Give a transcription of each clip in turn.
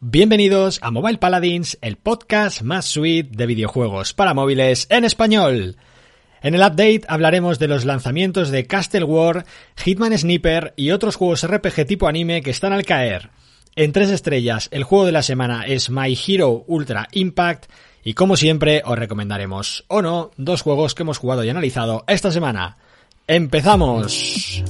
Bienvenidos a Mobile Paladins, el podcast más sweet de videojuegos para móviles en español. En el update hablaremos de los lanzamientos de Castle War, Hitman Sniper y otros juegos RPG tipo anime que están al caer. En tres estrellas, el juego de la semana es My Hero Ultra Impact y como siempre os recomendaremos, o no, dos juegos que hemos jugado y analizado esta semana. ¡Empezamos!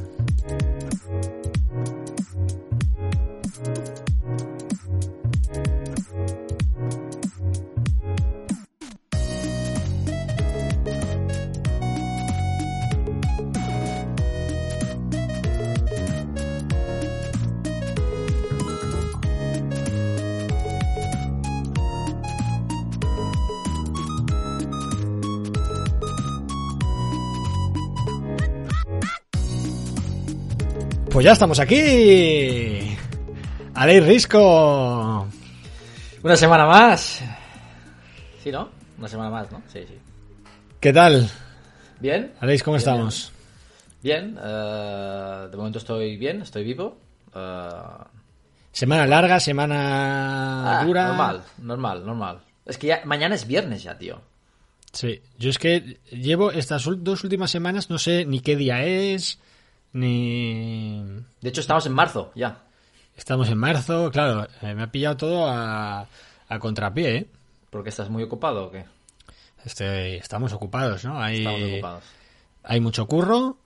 Pues ya estamos aquí. Aleix Risco. Una semana más. Sí, ¿no? Una semana más, ¿no? Sí, sí. ¿Qué tal? Bien. Aleix, ¿cómo Bien, estamos? Bien. eh, de momento estoy bien, estoy vivo. eh, Semana larga, semana ah, dura. Normal, normal, normal. Es que ya mañana es viernes ya, tío. Sí, yo es que llevo estas dos últimas semanas, no sé ni qué día es, ni... De hecho, estamos en marzo ya. Estamos en marzo, claro, eh, me ha pillado todo a, a contrapié, ¿eh? ¿Porque estás muy ocupado o qué? Este, estamos ocupados, ¿no? Hay, Estamos ocupados. hay mucho curro,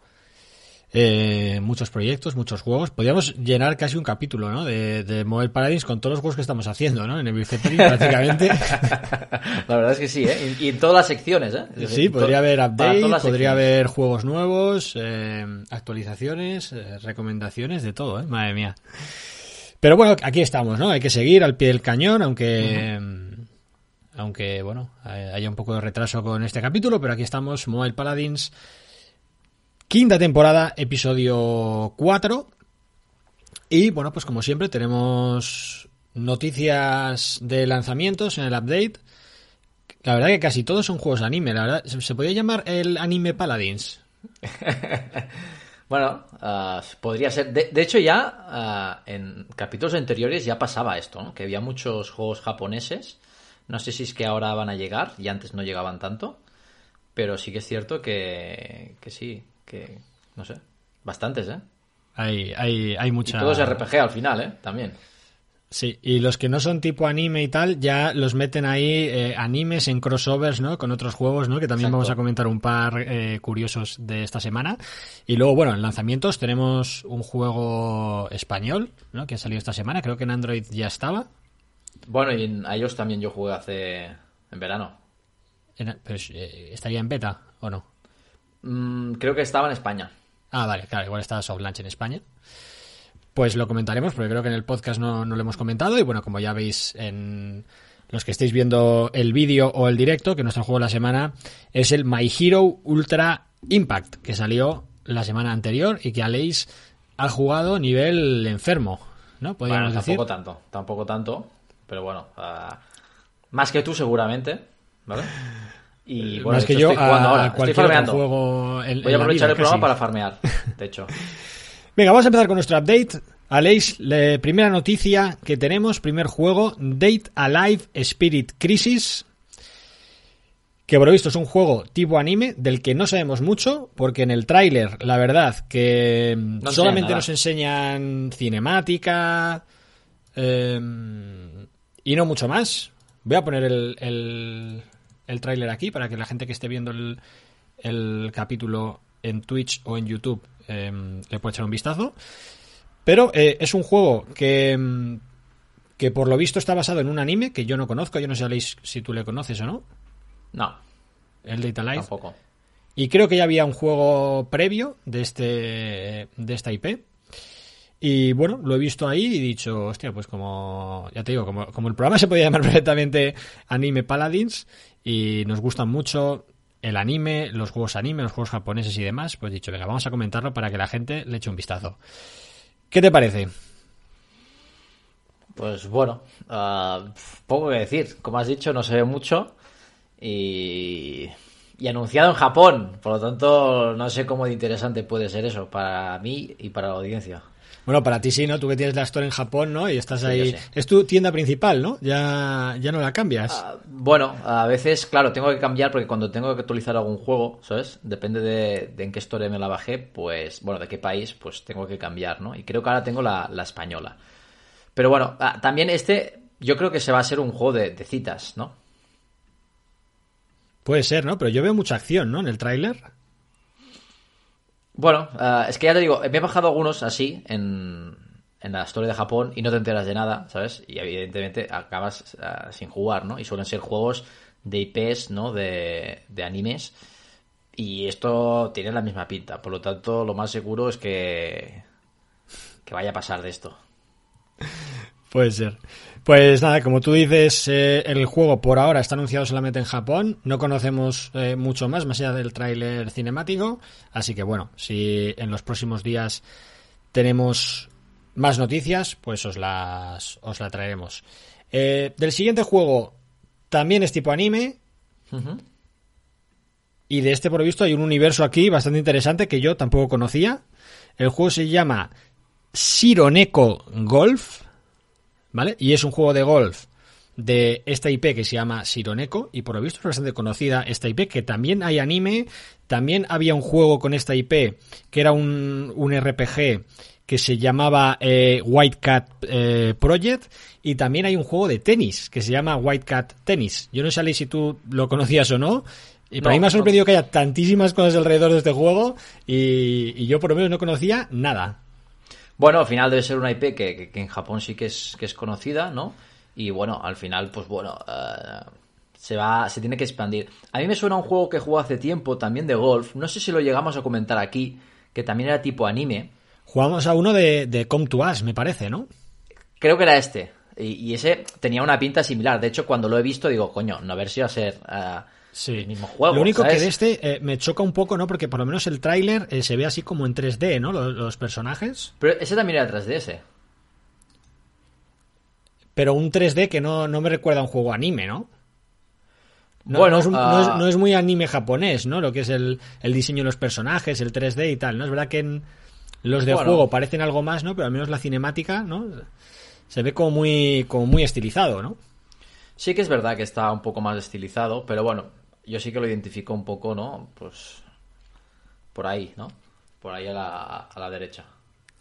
eh, muchos proyectos, muchos juegos. Podríamos llenar casi un capítulo, ¿no? De, de Mobile Paradise con todos los juegos que estamos haciendo, ¿no? En el Bicetri prácticamente. La verdad es que sí, ¿eh? Y, y en todas las secciones, ¿eh? Sí, podría haber update, podría secciones. haber juegos nuevos, eh, actualizaciones, eh, recomendaciones, de todo, ¿eh? Madre mía. Pero bueno, aquí estamos, ¿no? Hay que seguir al pie del cañón, aunque... Aunque, bueno, hay- haya un poco de retraso con este capítulo, pero aquí estamos, Mobile Paladins, quinta temporada, episodio 4. Y bueno, pues como siempre tenemos noticias de lanzamientos en el update. La verdad que casi todos son juegos de anime, la verdad. ¿Se, podría llamar el anime Paladins? Bueno, ah, podría ser. De, hecho, ya ah, en capítulos anteriores ya pasaba esto, ¿no? Que había muchos juegos japoneses. No sé si es que ahora van a llegar, y antes no llegaban tanto. Pero sí que es cierto que sí, que. No sé. Bastantes, ¿eh? Hay, hay, hay Y mucha... todos RPG al final, ¿eh? También. Sí, y los que no son tipo anime y tal, ya los meten ahí eh, animes en crossovers, ¿no? Con otros juegos, ¿no? Que también Exacto. vamos a comentar un par eh, curiosos de esta semana. Y luego, bueno, en lanzamientos tenemos un juego español, ¿no? Que ha salido esta semana. Creo que en Android ya estaba. Bueno, y en iOS también yo jugué hace. en verano. En- pero, eh, ¿Estaría en beta o no? Mm, creo que estaba en España. Ah, vale, claro, igual está soft launch en España. Pues lo comentaremos, porque creo que en el podcast no, no lo hemos comentado. Y bueno, como ya veis en los que estéis viendo el vídeo o el directo, que nuestro juego de la semana es el My Hero Ultra Impact, que salió la semana anterior y que Aleix ha jugado nivel enfermo, ¿no? Bueno, Podríamos decir. tampoco tanto, tampoco tanto, pero bueno, ah, más que tú seguramente, ¿vale? Y bueno, Más de que yo estoy jugando a ahora, estoy cualquier otro farmeando. juego en, Voy a la aprovechar el programa para farmear, de hecho. Venga, vamos a empezar con nuestro update. Aleix, le- primera noticia que tenemos, primer juego, Date Alive Spirit Crisis. Que por lo visto es un juego tipo anime del que no sabemos mucho, porque en el tráiler, la verdad, que mm, solamente nos enseñan cinemática eh, y no mucho más. Voy a poner el, el, el tráiler aquí para que la gente que esté viendo el, el capítulo en Twitch o en YouTube eh, le pueda echar un vistazo. Pero eh, es un juego que, mm, que por lo visto está basado en un anime que yo no conozco. Yo no sé Aleix, si tú le conoces o no. No, El Data Life. tampoco. Y creo que ya había un juego previo de este de esta IP. Y bueno, lo he visto ahí y he dicho, hostia, pues como, ya te digo, como, como el programa se podía llamar perfectamente Anime Paladins y nos gustan mucho el anime, los juegos anime, los juegos japoneses y demás, pues dicho, venga, vamos a comentarlo para que la gente le eche un vistazo. ¿Qué te parece? Pues bueno, ah, poco que decir. Como has dicho, no se ve mucho. Y, y anunciado en Japón. Por lo tanto, no sé cómo de interesante puede ser eso para mí y para la audiencia. Bueno, para ti sí, ¿no? Tú que tienes la store en Japón, ¿no? Y estás ahí. Es tu tienda principal, ¿no? Ya, ya no la cambias. Ah, bueno, a veces, claro, tengo que cambiar porque cuando tengo que actualizar algún juego, ¿sabes? Depende de, de en qué store me la bajé, pues, bueno, de qué país, pues tengo que cambiar, ¿no? Y creo que ahora tengo la, la española. Pero bueno, ah, también este, yo creo que se va a ser un juego de, de citas, ¿no? Puede ser, ¿no? Pero yo veo mucha acción, ¿no? En el tráiler. Bueno, ah, es que ya te digo, me he bajado algunos así en, en la historia de Japón y no te enteras de nada, ¿sabes? Y evidentemente acabas ah, sin jugar, ¿no? Y suelen ser juegos de IPs, ¿no? De, de animes. Y esto tiene la misma pinta. Por lo tanto, lo más seguro es que, que vaya a pasar de esto. Puede ser. Pues nada, como tú dices, eh, el juego por ahora está anunciado solamente en Japón. No conocemos eh, mucho más, más allá del tráiler cinemático. Así que bueno, si en los próximos días tenemos más noticias, pues os las, os la traeremos. Eh, del siguiente juego también es tipo anime. Y de este, por lo visto, hay un universo aquí bastante interesante que yo tampoco conocía. El juego se llama Sironeko Golf, ¿vale? Y es un juego de golf de esta IP que se llama Sironeko y por lo visto es bastante conocida esta IP que también hay anime, también había un juego con esta IP que era un, un RPG que se llamaba eh, White Cat eh, Project y también hay un juego de tenis que se llama White Cat Tennis. Yo no sé Ali, si tú lo conocías o no. Y para No, mí me ha no. sorprendido que haya tantísimas cosas alrededor de este juego y, y yo por lo menos no conocía nada. Bueno, al final debe ser una IP que, que- que en Japón sí que es, que es conocida, ¿no? Y bueno, al final, pues bueno, eh, se va, se tiene que expandir. A mí me suena un juego que jugó hace tiempo, también de golf. No sé si lo llegamos a comentar aquí, que también era tipo anime. Jugamos a uno de, de Come to Us, me parece, ¿no? Creo que era este. Y, y ese tenía una pinta similar. De hecho, cuando lo he visto, digo, coño, no a ver si va a ser el mismo juego. Lo único ¿sabes? que de este eh, me choca un poco, ¿no? Porque por lo menos el tráiler eh, se ve así como en 3D, ¿no? Los, los personajes. Pero ese también era 3DS. Pero un 3D que no, no me recuerda a un juego anime, ¿no? No, Bueno, no es, un- no es- ah. no es muy anime japonés, ¿no? Lo que es el, el diseño de los personajes, el 3D y tal, ¿no? Es verdad que en los de Bueno. juego parecen algo más, ¿no? Pero al menos la cinemática, ¿no? Se ve como muy, como muy estilizado, ¿no? Sí que es verdad que está un poco más estilizado, pero bueno, yo sí que lo identifico un poco, ¿no? Pues por ahí, ¿no? Por ahí a la, a la derecha.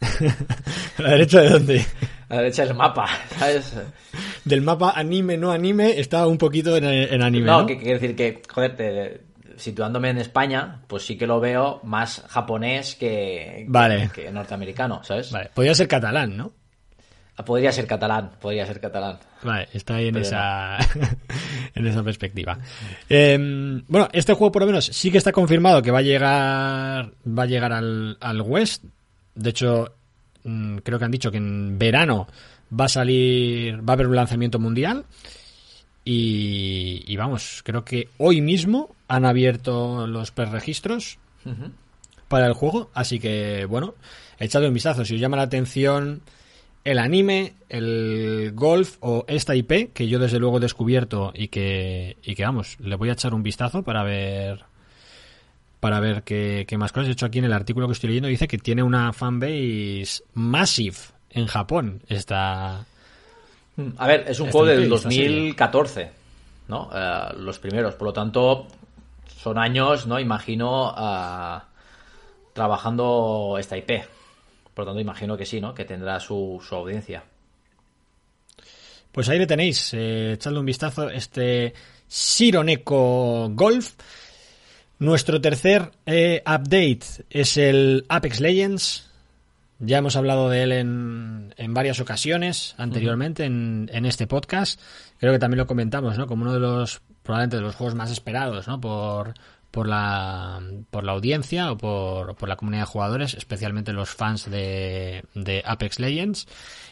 ¿A la derecha de dónde? A la derecha del mapa, ¿sabes? Del mapa anime, no anime, está un poquito en, en anime, ¿no? No, que quiere decir que, joder, te- situándome en España, pues sí que lo veo más japonés que, que- Vale. que norteamericano, ¿sabes? Vale, podría ser catalán, ¿no? Podría ser catalán, podría ser catalán. Vale, está ahí en Pero esa, en esa perspectiva. Eh, bueno, este juego por lo menos sí que está confirmado que va a llegar, va a llegar al, al West. De hecho, mm, creo que han dicho que en verano va a salir, va a haber un lanzamiento mundial. Y, y vamos, creo que hoy mismo han abierto los preregistros para el juego. Así que, bueno, echadle un vistazo. Si os llama la atención el anime, el golf o esta IP, que yo desde luego he descubierto y que, y que vamos, le voy a echar un vistazo para ver para ver qué, qué más cosas. De hecho, aquí en el artículo que estoy leyendo dice que tiene una fanbase massive en Japón. Esta... A ver, es un juego del esta serie. 2014, ¿no? Eh, los primeros, por lo tanto, son años, ¿no? Imagino ah, trabajando esta IP. Por lo tanto, imagino que sí, ¿no? Que tendrá su, su audiencia. Pues ahí le tenéis, eh, echadle un vistazo, este Sironeko Golf. Nuestro tercer eh, update es el Apex Legends. Ya hemos hablado de él en, en varias ocasiones anteriormente en, en este podcast. Creo que también lo comentamos, ¿no? Como uno de los, probablemente de los juegos más esperados, ¿no? Por, por la, por la audiencia o por, por la comunidad de jugadores, especialmente los fans de, de Apex Legends.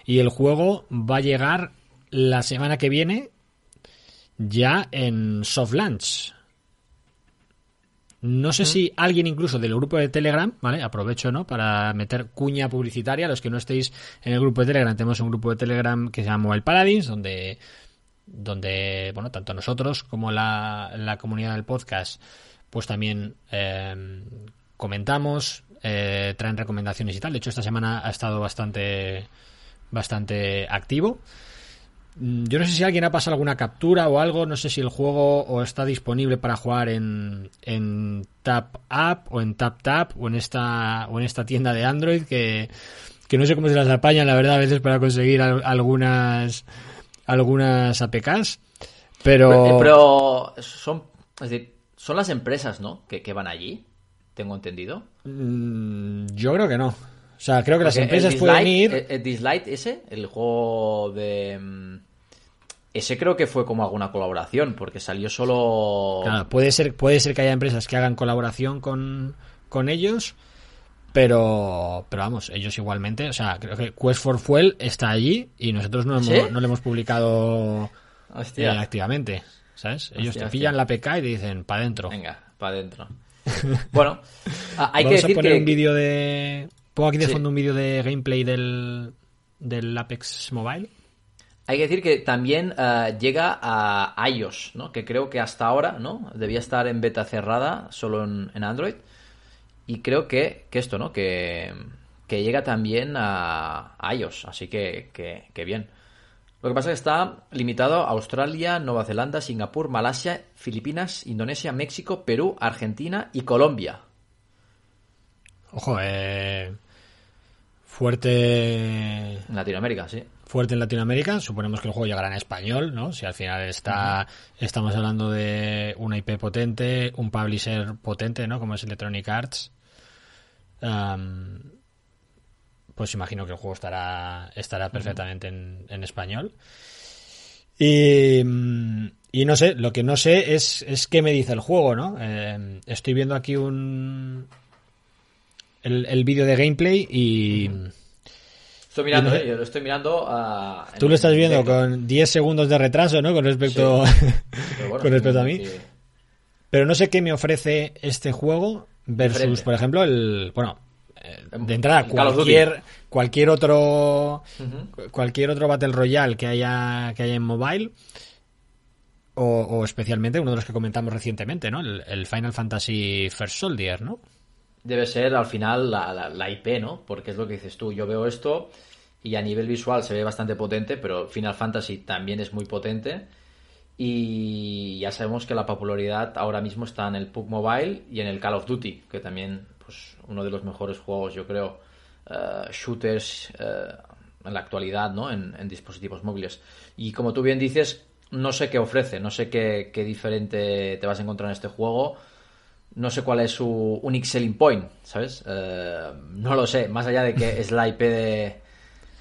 Y el juego va a llegar la semana que viene ya en soft launch. No sé si alguien incluso del grupo de Telegram, ¿vale? Aprovecho, ¿no? Para meter cuña publicitaria. Los que no estéis en el grupo de Telegram, tenemos un grupo de Telegram que se llama Mobile Paladins, donde, donde bueno, tanto nosotros como la, la comunidad del podcast, pues también eh, comentamos, eh, traen recomendaciones y tal. De hecho, esta semana ha estado bastante, bastante activo. Mm, Yo no sé si alguien ha pasado alguna captura o algo, no sé si el juego o está disponible para jugar en, en Tap App o en Tap Tap o en esta o en esta tienda de Android que, que no sé cómo se las apañan, la verdad, a veces para conseguir al- algunas algunas APKs, pero, pero son, es decir, son las empresas, ¿no? Que, que van allí, tengo entendido. mm, yo creo que no. O sea, creo que las empresas el pueden ir. El, el Dislight ese, el juego de... mm, Ese creo que fue como alguna colaboración, porque salió solo... Claro, puede ser, puede ser que haya empresas que hagan colaboración con, con ellos, pero, pero vamos, ellos igualmente, o sea, creo que Quest for Fuel está allí y nosotros no, hemos, ¿Sí? no lo hemos publicado eh, activamente, ¿sabes? Ellos Hostia, te hostia. pillan la PK y te dicen, para adentro. Venga, para adentro. bueno, hay que Vamos decir a poner que... un vídeo de... Pongo aquí de Sí. fondo un vídeo de gameplay del, del Apex Mobile. Hay que decir que también eh, llega a iOS, ¿no? Que creo que hasta ahora, ¿no? Debía estar en beta cerrada, solo en, en Android. Y creo que, que esto, ¿no? Que, que llega también a, a iOS, así que, que, que bien. Lo que pasa es que está limitado a Australia, Nueva Zelanda, Singapur, Malasia, Filipinas, Indonesia, México, Perú, Argentina y Colombia. Ojo, eh, fuerte En Latinoamérica, sí. fuerte en Latinoamérica. Suponemos que el juego llegará en español, ¿no? Si al final está, estamos hablando de una IP potente, un publisher potente, ¿no? Como es Electronic Arts. Am, pues imagino que el juego estará, estará perfectamente en, en español. Y, mm, y no sé, lo que no sé es, es qué me dice el juego, ¿no? Eh, estoy viendo aquí un el, el vídeo de gameplay y Estoy mirando, no eh, yo lo estoy mirando a... tú lo estás viendo con 10 segundos de retraso, ¿no? Con respecto, bueno, con respecto a mí. sí. Pero no sé qué me ofrece este juego versus, por ejemplo, el. Bueno, de entrada, cualquier, cualquier otro. Cualquier otro Battle Royale que haya, que haya en mobile. O, o especialmente uno de los que comentamos recientemente, ¿no? El, el Final Fantasy First Soldier, ¿no? debe ser al final la, la- la IP, ¿no? Porque es lo que dices tú. Yo veo esto y a nivel visual se ve bastante potente, pero Final Fantasy también es muy potente. Y ya sabemos que la popularidad ahora mismo está en el PUBG Mobile y en el Call of Duty, que también, pues, uno de los mejores juegos, yo creo, eh, shooters eh, en la actualidad, ¿no? En, en dispositivos móviles. Y como tú bien dices, no sé qué ofrece, no sé qué, qué diferente te vas a encontrar en este juego no sé cuál es su unique selling point, ¿sabes? Eh, no lo sé, más allá de que es la IP de...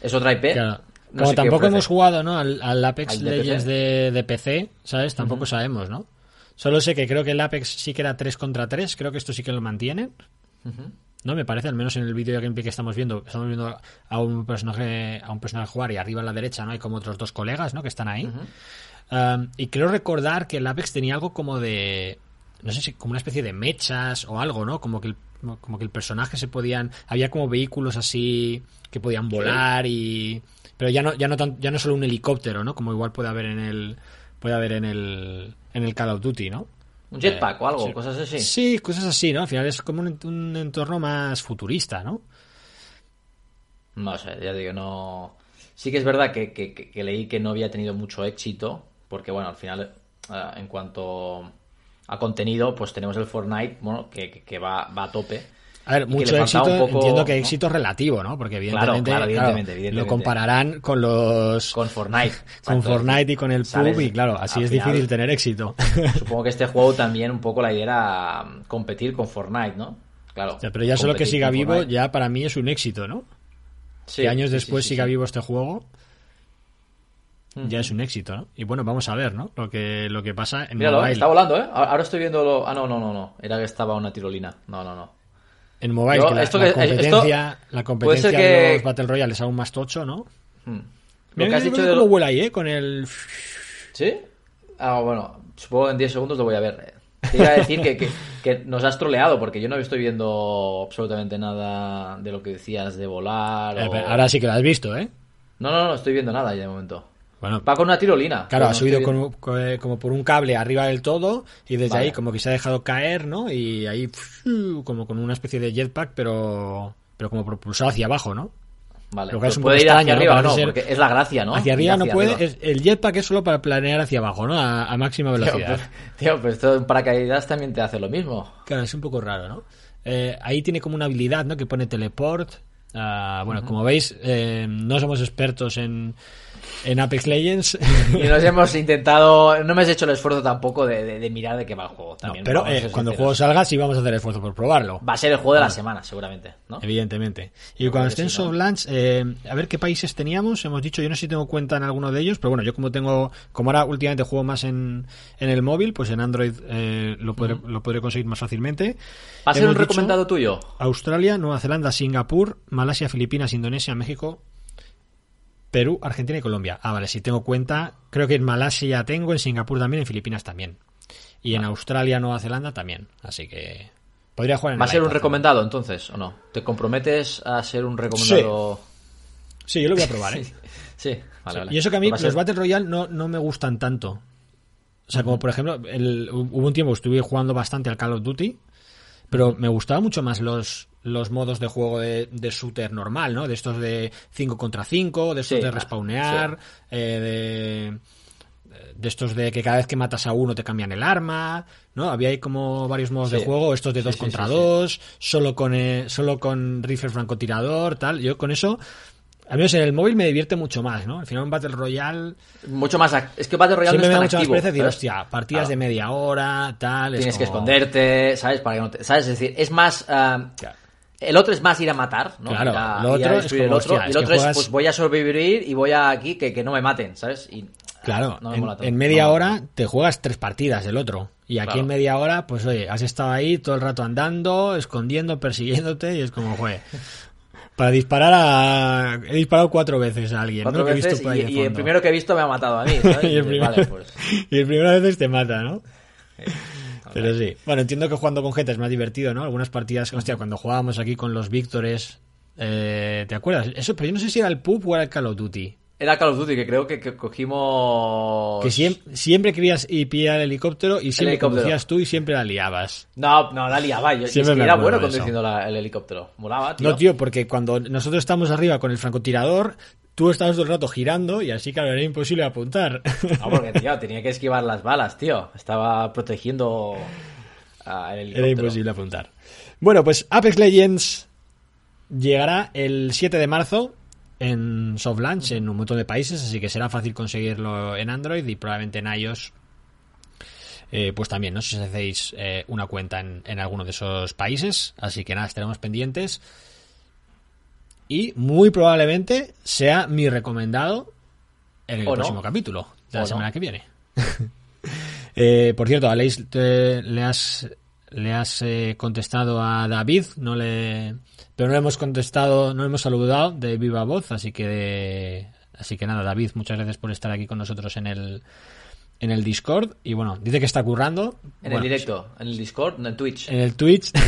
Es otra IP. Claro. no Como tampoco hemos jugado, ¿no? Al, al Apex ¿Al de Legends PC? de, de PC, ¿sabes? Tampoco sabemos, ¿no? Solo sé que creo que el Apex sí que era 3 contra 3, creo que esto sí que lo mantiene. ¿No? Me parece, al menos en el vídeo de gameplay que estamos viendo, estamos viendo a un personaje, a un personaje jugar y arriba a la derecha, ¿no? Hay como otros dos colegas, ¿no? Que están ahí. Um, y creo recordar que el Apex tenía algo como de. No sé si como una especie de mechas o algo, ¿no? Como que el, como que el personaje se podían. Había como vehículos así que podían volar y. Pero ya no, ya no tan, ya no solo un helicóptero, ¿no? Como igual puede haber en el. Puede haber en el. en el Call of Duty, ¿no? Un jetpack o algo, sí. cosas así. Sí, cosas así, ¿no? Al final es como un, ent- un entorno más futurista, ¿no? No sé, ya digo, no... Sí que es verdad que, que- que- leí que no había tenido mucho éxito, porque bueno, al final, eh, en cuanto a contenido, pues tenemos el Fortnite, bueno, que, que- que va, va a tope. A ver, mucho éxito, poco, entiendo que ¿no? éxito relativo, ¿no? Porque evidentemente, claro, evidentemente, claro, evidentemente. lo compararán con los Con Fortnite. con Exacto. Fortnite y con el Sales- PUB y claro, así es final, difícil tener éxito. Supongo que este juego también un poco la idea era mm, competir con Fortnite, ¿no? Claro. O sea, pero ya solo que siga vivo Fortnite. ya para mí es un éxito, ¿no? Sí, que años sí, después sí, siga vivo este juego ya es un éxito, ¿no? Y bueno, vamos a ver, ¿no? Lo que lo que pasa en Míralo, mobile. está volando, ¿eh? Ahora ahora estoy viendo lo... Ah, no, no, no, no. Era que estaba una tirolina. No, no, no. En mobile Yo, que la, esto la que- esto- competencia, la puede ser competencia que- de los Battle Royale es aún más tocho, ¿no? Hmm. Lo que has dicho de cómo vuela ahí, ¿eh? Con el ¿Sí? Ah, bueno, supongo que en 10 segundos lo voy a ver. Te iba a decir que, que- que nos has troleado porque yo no estoy viendo absolutamente nada de lo que decías de volar. Eh, o- ahora sí que lo has visto, ¿eh? No, no, no estoy viendo nada ya de momento. Bueno, Va con una tirolina. Claro, Pero ha subido con- con- eh, como por un cable arriba del todo y desde Vale. ahí como que se ha dejado caer, ¿no? Y ahí como con una especie de jetpack, pero pero como propulsado hacia abajo, ¿no? Vale. Lo que es Pero un puede ir extraño, hacia ¿no? arriba no, ser- porque es la gracia, ¿no? hacia arriba no puede. arriba. es- el jetpack es solo para planear hacia abajo, ¿no? A, a máxima Tío, velocidad. tío, pues esto en paracaídas también te hace lo mismo. Claro, es un poco raro, ¿no? Eh, ahí tiene como una habilidad, ¿no? Que pone teleport. Ah, bueno, como veis, eh, no somos expertos en, en Apex Legends. Y nos hemos intentado, no me has hecho el esfuerzo tampoco de, de- de mirar de qué va el juego. No, También, pero eh, cuando el juego salga sí vamos a hacer esfuerzo por probarlo. Va a ser el juego de la semana, seguramente, ¿no? Evidentemente. Y Yo cuando creo esté en que sí, ¿no? soft launch, eh, a ver qué países teníamos. Hemos dicho, yo no sé si tengo cuenta en alguno de ellos, pero bueno, yo como tengo, como ahora últimamente juego más en, en el móvil, pues en Android eh, lo, podré, lo podré conseguir más fácilmente. ¿Va a ser un recomendado tuyo? Australia, Nueva Zelanda, Singapur, Malasia, Filipinas, Indonesia, México, Perú, Argentina y Colombia. Ah, vale, si tengo cuenta, creo que en Malasia tengo, en Singapur también, en Filipinas también. Y en Australia, Nueva Zelanda también. Así que podría jugar en ¿Va a ser un recomendado entonces o no? ¿Te comprometes a ser un recomendado? Sí, yo lo voy a probar, ¿eh? Sí, vale, vale. Y eso que a mí los ser- Battle Royale no, no me gustan tanto. O sea, como por ejemplo, el- hubo un tiempo que estuve jugando bastante al Call of Duty, pero me gustaban mucho más los, los modos de juego de, de shooter normal, ¿no? De estos de 5 contra 5, de estos Sí, de respawnear, eh, de, de estos de que cada vez que matas a uno te cambian el arma, ¿no? Había ahí como varios modos de Sí. juego, estos de Sí, 2 sí, contra sí, sí. 2, solo con eh, solo con rifle francotirador, tal. Yo con eso a mí en el móvil me divierte mucho más, ¿no? Al final un Battle Royale Mucho más. Es que Battle Royale siempre no me da es tan mucha más activo. pereza decir, hostia, partidas Claro. de media hora, tal. es Tienes que como- esconderte, ¿sabes? Para que no te- ¿Sabes? Es decir, es más. ah, Claro. El otro es más ir a matar, ¿no? Claro, a- lo otro es como, el otro. hostia, y el otro juegas- es, pues voy a sobrevivir y voy a aquí que, que no me maten, ¿sabes? Y, Claro, no me en, mola en media No. hora te juegas tres partidas del otro. Y aquí Claro. en media hora, pues oye, has estado ahí todo el rato andando, escondiendo, persiguiéndote y es como, joder. Para disparar a... He disparado cuatro veces a alguien, ¿no? Que he veces visto por ahí y, y el primero que he visto me ha matado a mí, ¿sabes? y, el primero, Vale, pues. y el primero a veces te mata, ¿no? Pero sí. Bueno, entiendo que jugando con gente es más divertido, ¿no? Algunas partidas, hostia, cuando jugábamos aquí con los Víctores, eh, ¿te acuerdas? Eso, pero yo no sé si era el PUB o era el Call of Duty. Era Call of Duty, que creo que, que cogimos. Que siempre, siempre querías ir pillar el helicóptero y siempre helicóptero. conducías tú y siempre la liabas. No, no, la liaba. Yo, Siempre es que era bueno conduciendo la- el helicóptero. Molaba, tío. No, tío, porque cuando nosotros estamos arriba con el francotirador, tú estabas todo el rato girando y así, claro, era imposible apuntar. No, porque, tío, tenía que esquivar las balas, tío. Estaba protegiendo helicóptero. Era imposible apuntar. Bueno, pues Apex Legends llegará el 7 de marzo en soft launch en un montón de países, así que será fácil conseguirlo en Android y probablemente en iOS. eh, pues también, no sé si hacéis eh, una cuenta en, en alguno de esos países, así que nada, estaremos pendientes. Y muy probablemente sea mi recomendado en el O no. próximo capítulo de la O no. semana que viene. Eh, por cierto, Aleix, te- le has, le has eh, contestado a David, no le, pero no le hemos contestado, no le hemos saludado de viva voz, así que, así que nada, David, muchas gracias por estar aquí con nosotros en el, en el Discord y bueno, dice que está currando En Bueno, el directo, en el Discord, en Twitch. en el Twitch.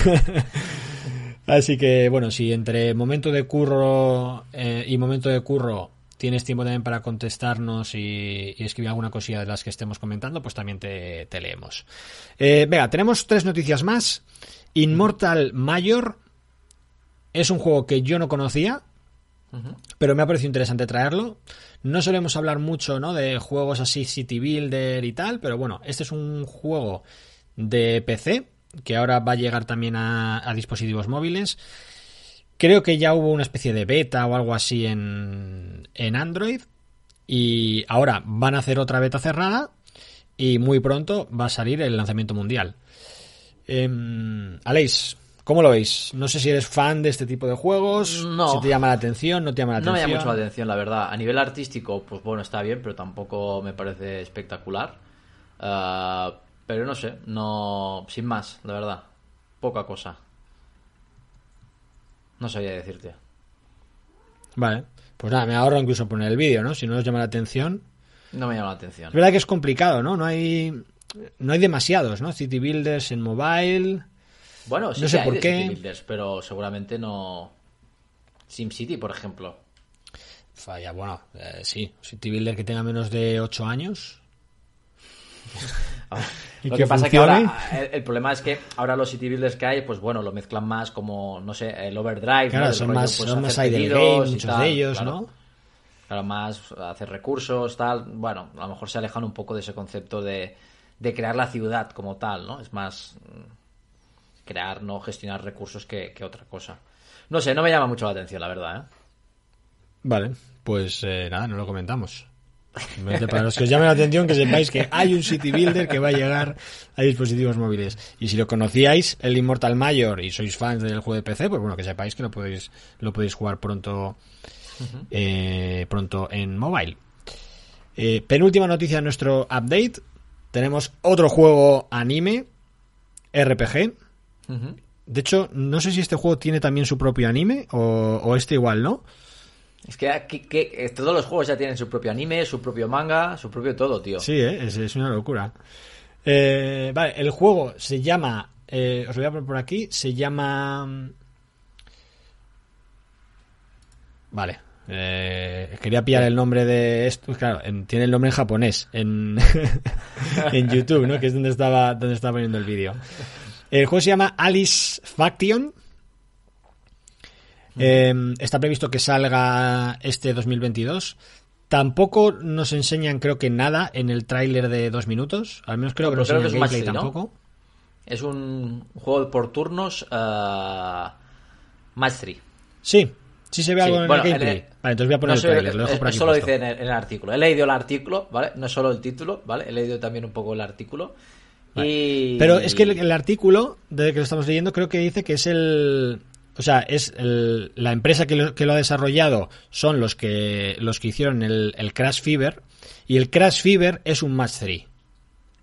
Así que bueno, si entre momento de curro eh, y momento de curro tienes tiempo también para contestarnos y, y escribir alguna cosilla de las que estemos comentando, pues también te, te leemos. Eh, venga, tenemos tres noticias más. Inmortal Mayor es un juego que yo no conocía, pero me ha parecido interesante traerlo. No solemos hablar mucho ¿no? de juegos así City Builder y tal, pero bueno, este es un juego de PC que ahora va a llegar también a, a dispositivos móviles. Creo que ya hubo una especie de beta o algo así en, en Android y ahora van a hacer otra beta cerrada y muy pronto va a salir el lanzamiento mundial. Eh, Aleix, ¿cómo lo veis? No sé si eres fan de este tipo de juegos, No. si te llama la atención, no te llama la No me atención. llama mucho la atención, la verdad. A nivel artístico, pues bueno, está bien, pero tampoco me parece espectacular. Ah, pero no sé, no. Sin más, la verdad. Poca cosa. No sabía decirte. Vale, pues nada, me ahorro incluso poner el vídeo, ¿no? Si no os llama la atención. No me llama la atención. Es verdad que es complicado, ¿no? No hay, no hay demasiados, ¿no? City Builders en mobile. Bueno, sí No que sé hay por de qué. City Builders, pero seguramente no. SimCity, por ejemplo. Falla, bueno, eh, sí. City Builder que tenga menos de 8 años. ¿Y lo que, pasa es que ahora el, el, problema es que ahora los city builders que hay, pues bueno, lo mezclan más como, no sé, el overdrive. Claro, ¿no? son, rollo, más, pues, son más pedidos game, muchos tal, de ellos, claro. ¿no? Claro, más hacer recursos, tal. Bueno, a lo mejor se alejan un poco de ese concepto de, de crear la ciudad como tal, ¿no? Es más mm, crear, no gestionar recursos que, que otra cosa. No sé, no me llama mucho la atención, la verdad, ¿eh? Vale, pues eh, nada, no lo comentamos. Para los que os llame la atención, que sepáis que hay un City Builder que va a llegar a dispositivos móviles. Y si lo conocíais, el Immortal Mayor, y sois fans del juego de PC, pues bueno, que sepáis que lo podéis, lo podéis jugar pronto, eh, pronto en mobile. Eh, penúltima noticia de nuestro update. Tenemos otro juego anime, RPG. De hecho, no sé si este juego tiene también su propio anime o, o este igual, ¿no? Es que, aquí- eh, todos los juegos ya tienen su propio anime, su propio manga, su propio todo, tío. Sí, ¿eh? es, una locura. Eh, vale, el juego se llama. os lo voy a poner por aquí. Se llama. Vale. eh, quería pillar el nombre de esto. pues Claro, en- tiene el nombre en japonés. En, en YouTube, ¿no? Que es donde estaba, donde estaba poniendo el vídeo. El juego se llama Alice Faction. Eh, está previsto que salga este 2022. Tampoco nos enseñan, creo que nada en el tráiler de dos minutos. Al menos creo No, que no creo que es gameplay Mastery, ¿no? tampoco. Es un juego por turnos uh, Match 3. Sí, sí se ve Sí, algo en bueno, el en gameplay. el- Vale, entonces voy a poner No el tráiler. Lo dejo por aquí eso lo puesto. dice en el, en el artículo. He leído el artículo, ¿vale? No solo el título, ¿vale? He leído también un poco el artículo. Y... Pero es que el, el artículo de que lo estamos leyendo creo que dice que es el... O sea, es el- la empresa que lo, que lo ha desarrollado son los que los que hicieron el, el Crash Fever y el Crash Fever es un match 3.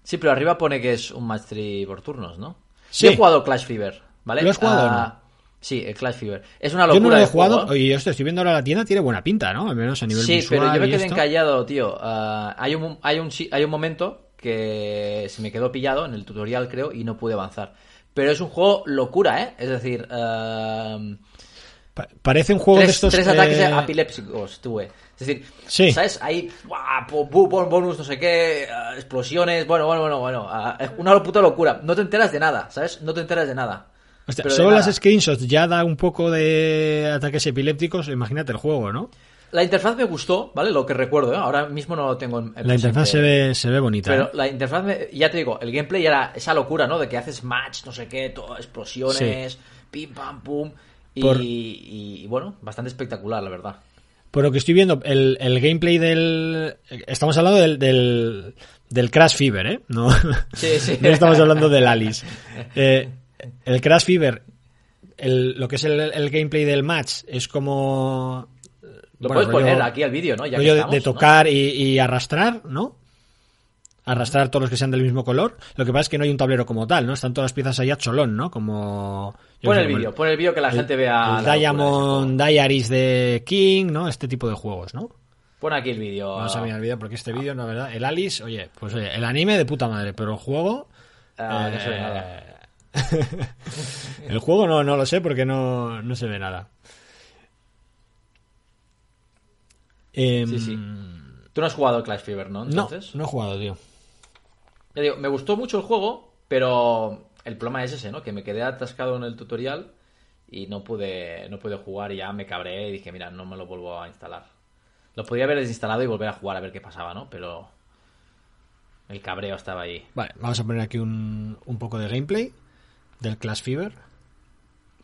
Sí, pero arriba pone que es un Match 3 por turnos, ¿no? Sí. Yo he jugado Clash Fever, ¿vale? ¿Lo has jugado no? Ah, Sí, el Clash Fever. Es una Yo locura no lo he de juego, jugado ¿eh? y esto estoy viendo ahora la tienda tiene buena pinta, ¿no? Al menos a nivel Sí, visual. pero yo me quedé esto. encallado, tío. Ah, hay, un, hay, un, hay un momento que se me quedó pillado en el tutorial, creo, y no pude avanzar. Pero es un juego locura, ¿eh? Es decir, Pa- Parece un juego de estos tres ataques eh, epilépticos tuve. Es decir, Sí. ¿sabes? Bon- bonus, no sé qué, ah, explosiones, bueno, bueno, bueno, bueno. ah, una puta locura. No te enteras de nada, ¿sabes? No te enteras de nada. Solo nada. las screenshots ya da un poco de ataques epilépticos. Imagínate el juego, ¿no? La interfaz me gustó, ¿vale? Lo que recuerdo, ¿eh? Ahora mismo no lo tengo en, en La interfaz se ve, se ve bonita. Pero ¿eh? la interfaz, me- ya te digo, el gameplay era esa locura, ¿no? De que haces match, no sé qué, todo, explosiones, pim, pam, pum. Y, Por- y- y, bueno, bastante espectacular, la verdad. Por lo que estoy viendo, el, el gameplay del. Estamos hablando del, del, del Crash Fever, ¿eh? No, Sí, sí. no estamos hablando del Alice. Eh, el Crash Fever, el- lo que es el, el gameplay del match, es como. Lo bueno, puedes poner aquí al vídeo, ¿no? Ya que de- de ¿no? tocar y, y arrastrar, ¿no? Arrastrar todos los que sean del mismo color. Lo que pasa es que no hay un tablero como tal, ¿no? Están todas las piezas ahí a cholón, ¿no? Como. Pon el vídeo, pon el vídeo que la gente vea. el de ese Diamond juego. Diaries de King, ¿no? Este tipo de juegos, ¿no? Pon aquí el vídeo. Vamos a mirar el vídeo porque este vídeo, la verdad, el Alice, oye, pues oye, el anime de puta madre, pero el juego. Ah, no se ve eh, nada. el juego no, no lo sé porque no, no se ve nada. Em, Sí, sí. Tú no has jugado Clash Fever, ¿no? No, Entonces. no he jugado, tío. Ya digo, me gustó mucho el juego, pero el problema es ese, ¿no? Que me quedé atascado en el tutorial y no pude, no pude jugar y ya me cabré y dije, mira, no me lo vuelvo a instalar. Lo podía haber desinstalado y volver a jugar a ver qué pasaba, ¿no? Pero el cabreo estaba ahí. Vale, vamos a poner aquí un, un poco de gameplay del Clash Fever.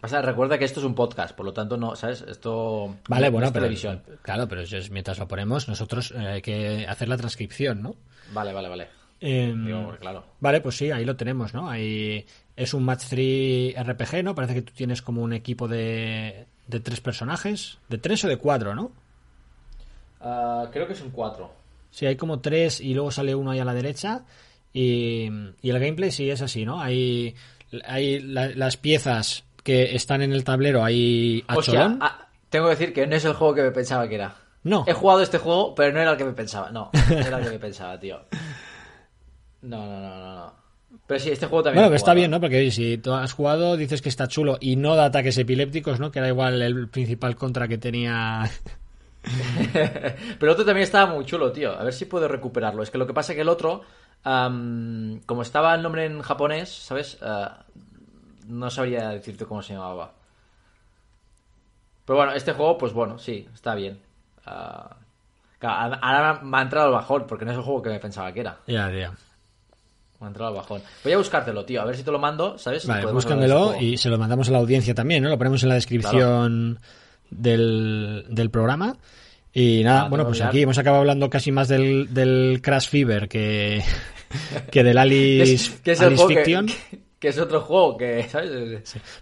Pasa, recuerda que esto es un podcast, por lo tanto, no, ¿sabes? Esto Vale, no bueno, es pero televisión. claro, pero es- mientras lo ponemos, nosotros eh, hay que hacer la transcripción, ¿no? Vale, vale, vale. Em, Digo, claro. Vale, pues sí, ahí lo tenemos, ¿no? Ahí es un Match 3 RPG, ¿no? Parece que tú tienes como un equipo de, de tres personajes, de tres o de cuatro, ¿no? Ah, creo que son cuatro. Sí, hay como tres y luego sale uno ahí a la derecha y, y el gameplay sí es así, ¿no? Hay, hay la- las piezas que están en el tablero ahí a Hostia, ah, tengo que decir que no es el juego que me pensaba que era. No. He jugado este juego, pero no era el que me pensaba. No, no era el que me pensaba, tío. No, no, no, no. no. Pero sí, este juego también. Bueno, que está bien, ¿no? Porque oye, si tú has jugado, dices que está chulo y no da ataques epilépticos, ¿no? Que era igual el principal contra que tenía Pero el otro también estaba muy chulo, tío. A ver si puedo recuperarlo. Es que lo que pasa es que el otro, como estaba el nombre en japonés, ¿sabes? Ah, no sabría decirte cómo se llamaba. Pero bueno, este juego, pues bueno, sí, está bien. Ah, claro, ahora me ha entrado el bajón, porque no es el juego que me pensaba que era. Ya, ya. Me ha entrado el bajón. Voy a buscártelo, tío, a ver si te lo mando, ¿sabes? Vale, búscamelo juego. y se lo mandamos a la audiencia también, ¿no? Lo ponemos en la descripción del, del programa. Y nada, Ah, bueno, pues aquí hemos acabado hablando casi más del, del Crash Fever que, que del Que Alice, es, que es el Alice Fiction. que, que es otro juego que, ¿sabes?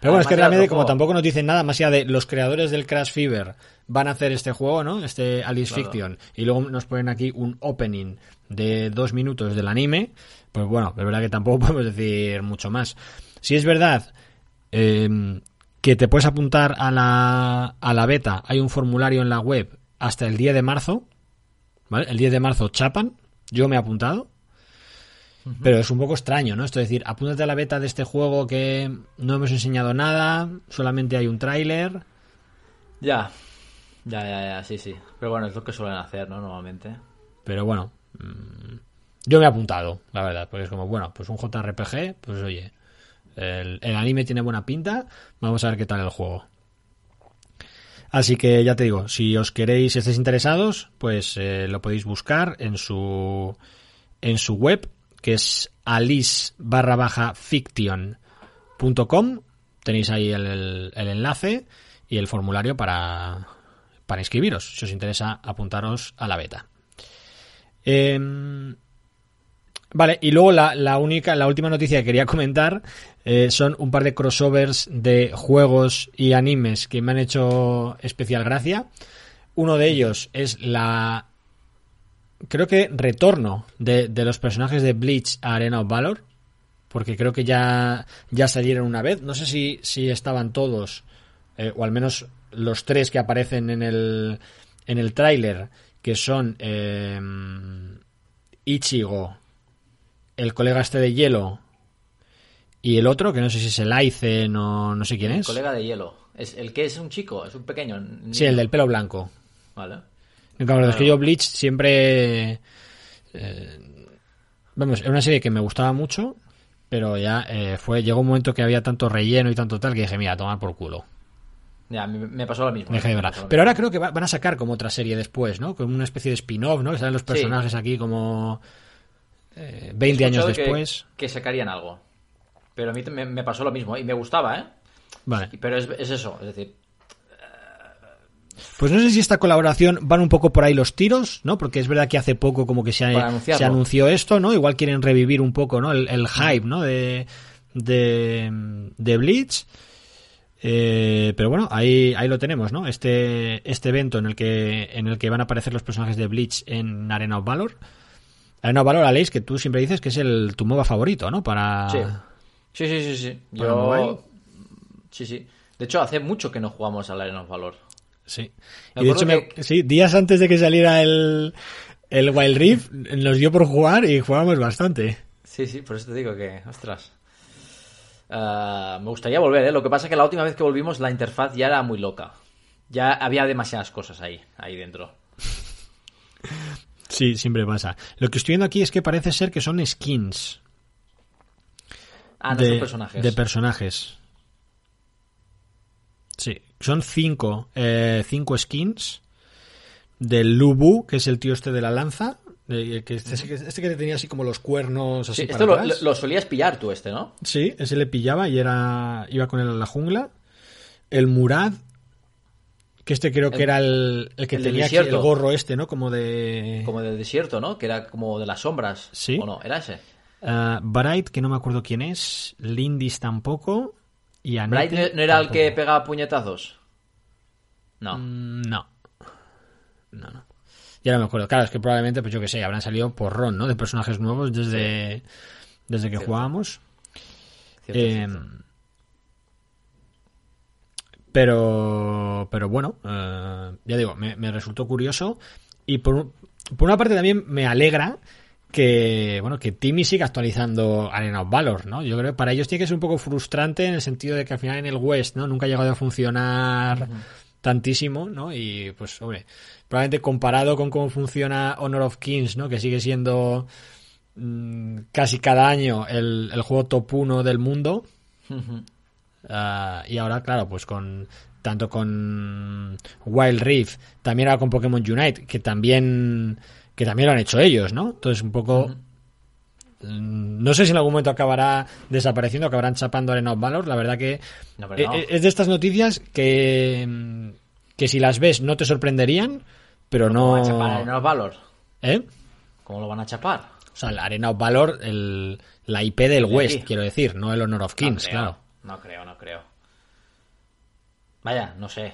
Pero bueno, es que realmente como tampoco nos dicen nada más allá de los creadores del Crash Fever van a hacer este juego, ¿no? Este Alice Claro. Fiction. Y luego nos ponen aquí un opening de dos minutos del anime. Pues bueno, es verdad que tampoco podemos decir mucho más. Si es verdad eh, que te puedes apuntar a la, a la beta, hay un formulario en la web hasta el 10 de marzo. ¿Vale? El 10 de marzo chapan. Yo me he apuntado. Pero es un poco extraño, ¿no? Esto es decir, apúntate a la beta de este juego que no hemos enseñado nada, solamente hay un tráiler. Ya. Ya, ya, ya, sí, sí. Pero bueno, es lo que suelen hacer, ¿no? Normalmente. Pero bueno, mm, yo me he apuntado, la verdad, porque es como, bueno, pues un JRPG, pues oye, el, el anime tiene buena pinta, vamos a ver qué tal el juego. Así que ya te digo, si os queréis, si estáis interesados, pues eh, lo podéis buscar en su en su web, que es alice barra baja fiction.com. Tenéis ahí el, el- enlace y el formulario para, para inscribiros, si os interesa apuntaros a la beta. Em, Vale, y luego la, la única, la última noticia que quería comentar eh, son un par de crossovers de juegos y animes que me han hecho especial gracia. Uno de ellos es la creo que retorno de, de los personajes de Bleach a Arena of Valor. Porque creo que ya, ya salieron una vez. No sé si, si estaban todos, eh, o al menos los tres que aparecen en el, en el tráiler, que son eh, Ichigo, el colega este de hielo y el otro, que no sé si es el Aizen o no sé quién El es. colega de hielo. Es el que es un chico, es un pequeño. niño. Sí, el del pelo blanco. Vale. Nunca acuerdo, es que Claro. yo Bleach siempre... eh, vamos, era una serie que me gustaba mucho, pero ya eh, fue llegó un momento que había tanto relleno y tanto tal que dije, mira, tomar por culo. Ya, me, pasó lo mismo. Dejé de Me verla. pasó lo Pero ahora creo que va- van a sacar como otra serie después, ¿no? Como una especie de spin-off, ¿no? Que salen los personajes aquí como eh, 20 He años que- después. Que, sacarían algo. Pero a mí me, me pasó lo mismo y me gustaba, ¿eh? Vale. Pero es, es eso, es decir, Pues no sé si esta colaboración van un poco por ahí los tiros, ¿no? Porque es verdad que hace poco como que se, anunció esto, ¿no? Igual quieren revivir un poco, ¿no? El, el hype, ¿no? De, de, de Bleach. Eh, pero bueno, ahí, ahí lo tenemos, ¿no? Este, este evento en el que en el que van a aparecer los personajes de Bleach en Arena of Valor. Arena of Valor, Aleix, que tú siempre dices que es el tu MOBA favorito, ¿no? Para... Sí. Sí, sí, sí, sí. ¿Para Yo. mobile? Sí, sí. De hecho, hace mucho que no jugamos al Arena of Valor. Sí. Me Y de hecho, me- sí, días antes de que saliera el, el Wild Rift, nos dio por jugar y jugábamos bastante. Sí, sí, por eso te digo que, ostras. Ah, me gustaría volver, ¿eh? Lo que pasa es que la última vez que volvimos la interfaz ya era muy loca. Ya había demasiadas cosas ahí, ahí dentro. Sí, siempre pasa. Lo que estoy viendo aquí es que parece ser que son skins Ah, no de son personajes. de personajes. Sí, son cinco, eh, cinco skins del Lubu, que es el tío este de la lanza, de- que este, este que tenía así como los cuernos así Sí, para esto lo, atrás. lo- lo solías pillar tú, este, ¿no? Sí, ese le pillaba y era iba con él a la jungla. El Murad, que este creo que era el, el que el tenía aquí el gorro este, ¿no? Como de... Como del desierto, ¿no? Que era como de las sombras. Sí. ¿O no? ¿Era ese? Ah, Bright, que no me acuerdo quién es. Lindis tampoco. Y ¿Bright Annette no, era el que pegaba puñetazos? No. Mm, No. No, no. Ya no me acuerdo. Claro, es que probablemente, pues yo que sé, habrán salido por ron, ¿no? De personajes nuevos desde, desde que Cierto. jugábamos. Cierto, Eh, cierto. pero, pero bueno, eh, ya digo, me, me resultó curioso y por, por una parte también me alegra que, bueno, que Timmy siga actualizando Arena of Valor, ¿no? Yo creo que para ellos tiene que ser un poco frustrante en el sentido de que al final en el West, ¿no? Nunca ha llegado a funcionar tantísimo, ¿no? Y pues, hombre, probablemente comparado con cómo funciona Honor of Kings, ¿no? Que sigue siendo mm, casi cada año el, el juego top 1 del mundo. Ah, y ahora, claro, pues con tanto con Wild Rift, también ahora con Pokémon Unite, que también que también lo han hecho ellos, ¿no? Entonces un poco mm, no sé si en algún momento acabará desapareciendo, acabarán chapando Arena of Valor. La verdad que No, pero no. eh, es de estas noticias que, mm, que si las ves no te sorprenderían, pero ¿Cómo van a chapar no... Arena of Valor? ¿Eh? ¿Cómo lo van a chapar? O sea, la Arena of Valor, el, la IP del de West, quiero decir, no el Honor of Kings, no creo, claro. No creo, no creo. Vaya, no sé.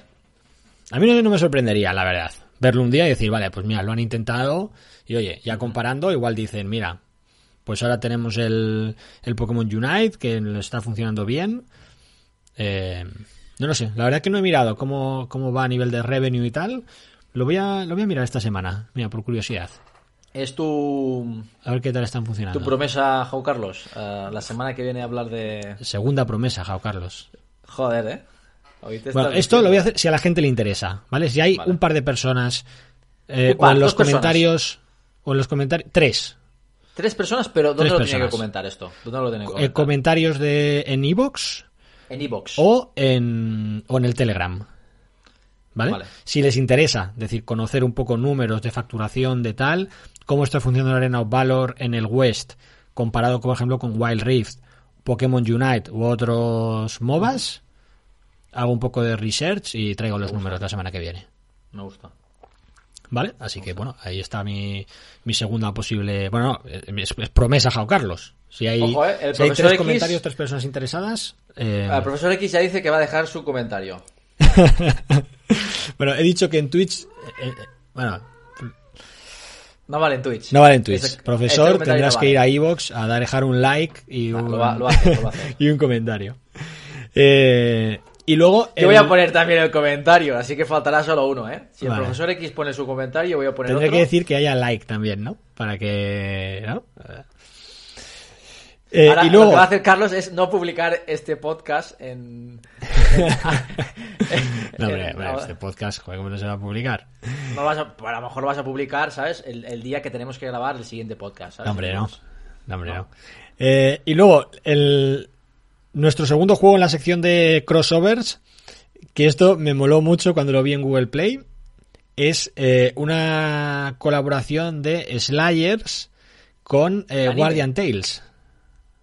A mí no, no me sorprendería, la verdad, verlo un día y decir, vale, pues mira, lo han intentado y oye, ya comparando, igual dicen, mira, pues ahora tenemos el, el Pokémon Unite, que está funcionando bien. Eh, no lo sé, la verdad que no he mirado cómo, cómo va a nivel de revenue y tal. Lo voy a, lo voy a mirar esta semana, mira, por curiosidad. ¿Es tu, A ver qué tal están funcionando. tu promesa, Jau Carlos? Eh, la semana que viene hablar de... Segunda promesa, Jao Carlos. Joder, ¿eh? Bueno, esto lo voy a diciendo- hacer si a la gente le interesa, ¿vale? Si hay Vale. un par de personas eh, o en los dos personas. comentarios o en los comentarios tres Tres personas, pero ¿dónde Tres lo tenía que comentar esto? ¿Dónde lo tenía que eh, comentar? comentarios de en iBox En Evox. o en o en el Telegram. ¿Vale? Vale. Si les interesa, es decir, conocer un poco números de facturación de tal, cómo está funcionando la Arena of Valor en el West, comparado, por ejemplo, con Wild Rift, Pokémon Unite u otros MOBAs, hago un poco de research y traigo los números la semana que viene. Me gusta. ¿Vale? Así que bueno, ahí está mi, mi segunda posible. Bueno, no, es, es promesa, Jao Carlos. Si hay, Ojo, ¿eh? El si hay profesor tres X- comentarios, tres personas interesadas. eh, El profesor X ya dice que va a dejar su comentario. bueno, he dicho que en Twitch. eh, eh, bueno, No vale en Twitch. no vale en Twitch. Ese- Profesor, tendrás no que ir a Evox a dejar un like y Ah, un, lo va- lo hace, lo va a hacer. y un comentario. Eh, y luego. Yo voy el- a poner también el comentario, así que faltará solo uno, ¿eh? Si el profesor X pone su comentario, voy a poner Tendré otro. que decir que haya like también, ¿no? Para que. ¿no? Eh, Ahora, y luego. lo que va a hacer Carlos es no publicar este podcast en... No, hombre, este podcast, joder, ¿cómo no se va a publicar? no vas a, a lo mejor lo vas a publicar, ¿sabes? El, el día que tenemos que grabar el siguiente podcast, ¿sabes? No, hombre, No, hombre, no. Eh, y luego, el, nuestro segundo juego en la sección de crossovers, que esto me moló mucho cuando lo vi en Google Play, es eh, una colaboración de Slayers con eh. Guardian Tales,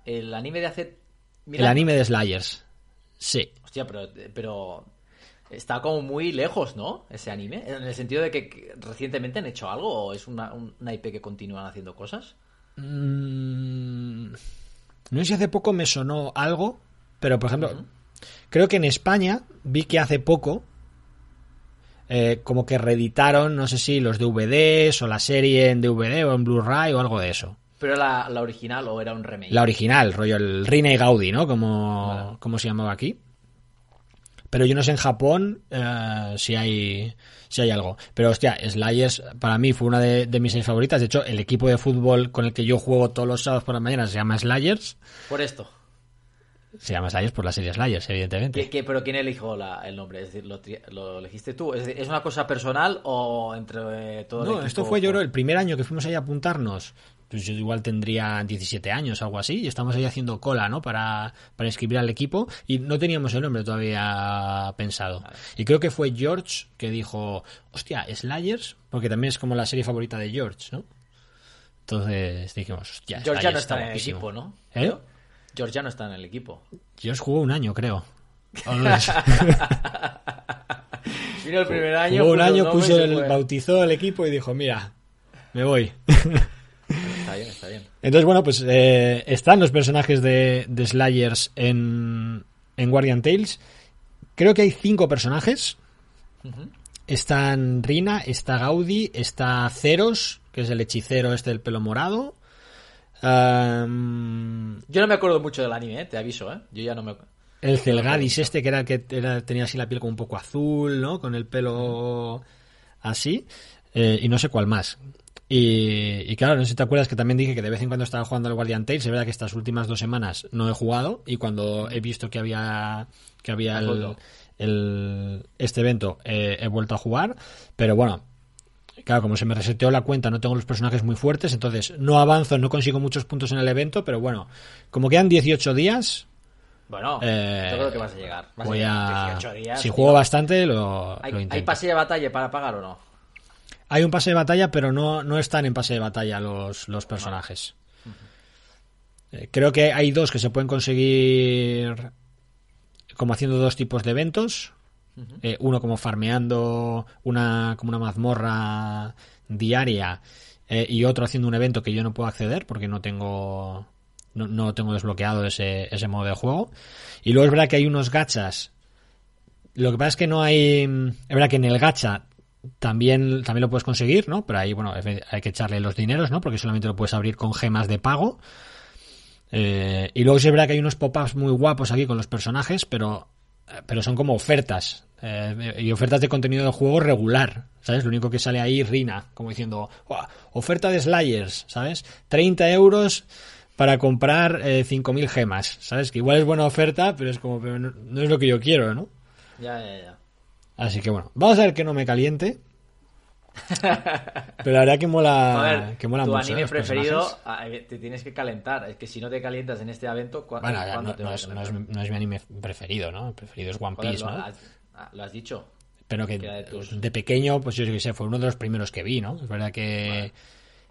El anime de hace... el anime de Slayers. Sí. Hostia, pero, pero está como muy lejos, ¿no? Ese anime. En el sentido de que recientemente han hecho algo o es una, un- una IP que continúan haciendo cosas. Mm, no sé si hace poco me sonó algo, pero por ejemplo, creo que en España vi que hace poco eh, como que reeditaron, no sé si los DVDs o la serie en DVD o en Blu-ray o algo de eso. ¿Pero la, la original o era un remake? La original, rollo el Rine Gaudi, ¿no? Como, Vale. como se llamaba aquí. Pero yo no sé en Japón eh, si hay si hay algo. Pero hostia, Slayers para mí fue una de, de mis series favoritas. De hecho, el equipo de fútbol con el que yo juego todos los sábados por la mañana se llama Slayers. Por esto. Se llama Slayers por la serie Slayers, evidentemente. ¿Qué- qué- pero ¿quién eligió la- el nombre? Es decir, ¿lo, lo elegiste tú? ¿Es, decir, ¿es una cosa personal o entre eh, todo el No, equipo? esto fue yo creo el primer año que fuimos ahí a apuntarnos. Pues yo igual tendría 17 años, algo así, y estamos ahí haciendo cola, ¿no? Para, para inscribir al equipo y no teníamos el nombre todavía pensado. Y creo que fue George que dijo, hostia, Slayers, porque también es como la serie favorita de George, ¿no? Entonces dijimos, hostia, George ya no Slayers está en el equipo, ¿no? ¿Eh? George ya no está en el equipo. George jugó un año, creo. Vino el primer año. Jugó un año, puso el, bautizó el equipo y dijo, mira, me voy. Está bien, está bien. Entonces, bueno, pues eh, están los personajes de, de Slayers en, en Guardian Tales. Creo que hay cinco personajes. Ujú. Están Rina, está Gaudi, está Ceros, que es el hechicero este del pelo morado. Yo no me acuerdo mucho del anime, ¿eh? te aviso, ¿eh? Yo ya no me... el Celgadis este, que era el que era- tenía así la piel como un poco azul, ¿no? Con el pelo así. Eh, y no sé cuál más. Y, y claro, no sé si te acuerdas que también dije que de vez en cuando estaba jugando al Guardian Tales. Es verdad que estas últimas dos semanas no he jugado. Y cuando he visto que había que había el, este evento eh, he vuelto a jugar, pero bueno, claro, como se me reseteó la cuenta, no tengo los personajes muy fuertes, entonces no avanzo, no consigo muchos puntos en el evento, pero bueno, como quedan 18 días, Bueno, Eh, yo creo que vas a llegar. Vas voy a... 18 días, si juego bastante, lo, ¿Hay, lo ¿Hay intento. pase de batalla para pagar o no? Hay un pase de batalla, pero no, no están en pase de batalla los, los personajes. Eh, Creo que hay dos que se pueden conseguir como haciendo dos tipos de eventos. Eh, uno como farmeando una, como una mazmorra diaria eh, y otro haciendo un evento que yo no puedo acceder porque no tengo no, no tengo desbloqueado ese, ese modo de juego. Y luego es verdad que hay unos gachas. Lo que pasa es que no hay. Es verdad que en el gacha también, también lo puedes conseguir, ¿no? Pero ahí, bueno, hay que echarle los dineros, ¿no? Porque solamente lo puedes abrir con gemas de pago. Eh, y luego es verdad que hay unos pop-ups muy guapos aquí con los personajes, pero, pero son como ofertas. Eh, y ofertas de contenido de juego regular, ¿sabes? Lo único que sale ahí, Rina, como diciendo, "Buah, oferta de Slayers, ¿sabes? 30 euros para comprar eh, 5.000 gemas, ¿sabes? Que igual es buena oferta, pero es como, pero no, no es lo que yo quiero, ¿no? Ya, ya, ya. Así que bueno, vamos a ver que no me caliente. Pero la verdad que mola, ver, que mola tu mucho. ¿eh? anime los preferido, personajes. eh, te tienes que calentar. Es que si no te calientas en este evento, ¿cu- Bueno, ¿cuándo no, te no vas es, a no, es, no es mi anime preferido, ¿no? El preferido es One Joder, Piece, ¿no? Ah, lo has dicho. Pero que era de tus- de pequeño, pues yo sé, fue uno de los primeros que vi, ¿no? Es verdad que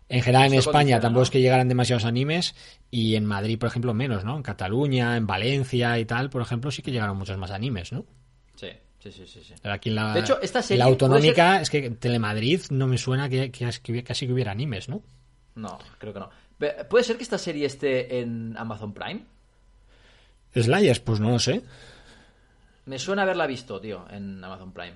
en general en Esto España tampoco ¿no? es que llegaran demasiados animes y en Madrid, por ejemplo, menos, ¿no? En Cataluña, en Valencia y tal, por ejemplo, sí que llegaron muchos más animes, ¿no? Sí, sí, sí, sí. sí. Pero aquí en la, De hecho, esta serie la autonómica es que Telemadrid no me suena que, que, que casi que hubiera animes, ¿no? No, creo que no. ¿Puede ser que esta serie esté en Amazon Prime? Slayers, pues no lo sé. Me suena haberla visto, tío, en Amazon Prime.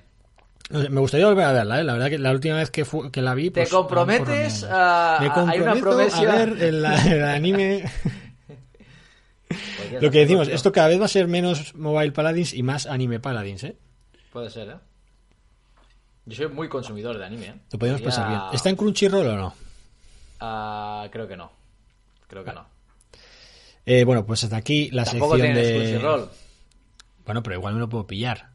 No sé, Me gustaría volver a verla, ¿eh? La verdad que la última vez que, fu- que la vi... ¿Te pues, comprometes por- a- Me a- hay comprometo una promesa? a ver el, el anime... Lo que decimos, esto cada vez va a ser menos Mobile Paladins y más Anime Paladins, ¿eh? Puede ser, ¿eh? Yo soy muy consumidor de anime, ¿eh? Lo podemos Podría- pensar bien. ¿Está en Crunchyroll o no? Ah, creo que no. Creo que no. Eh, bueno, pues hasta aquí la Tampoco sección de... Crunchyroll. Bueno, pero igual me lo puedo pillar.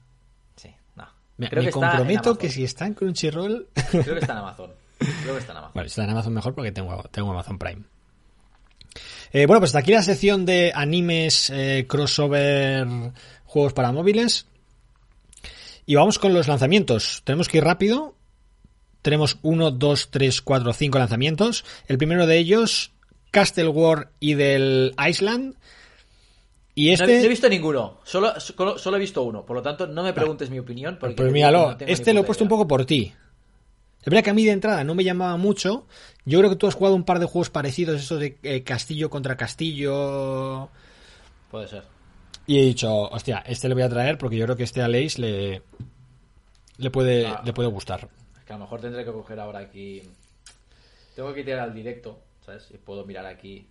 Sí, no. Me, Creo me que está en comprometo que si está en Crunchyroll... Creo que está en Amazon. Creo que está en Amazon. Bueno, está en Amazon mejor porque tengo, tengo Amazon Prime. Eh, bueno, pues hasta aquí la sección de animes eh, crossover juegos para móviles. Y vamos con los lanzamientos. Tenemos que ir rápido. Tenemos 1, 2, 3, 4, 5 lanzamientos. El primero de ellos, Castle War y del Island. Y No, he- este... no he visto ninguno. Solo, solo, solo he visto uno. Por lo tanto, no me preguntes mi opinión. Porque Pues míralo, no este lo he puesto un poco por ti. Es verdad que a mí de entrada no me llamaba mucho. Yo creo que tú has jugado un par de juegos parecidos, esos de eh, castillo contra castillo. Puede ser. Y he dicho, hostia, este le voy a traer porque yo creo que este a Leis le, le, puede, Ah. le puede gustar. Es que a lo mejor tendré que coger ahora aquí. Tengo que tirar al directo, ¿sabes? Y puedo mirar aquí.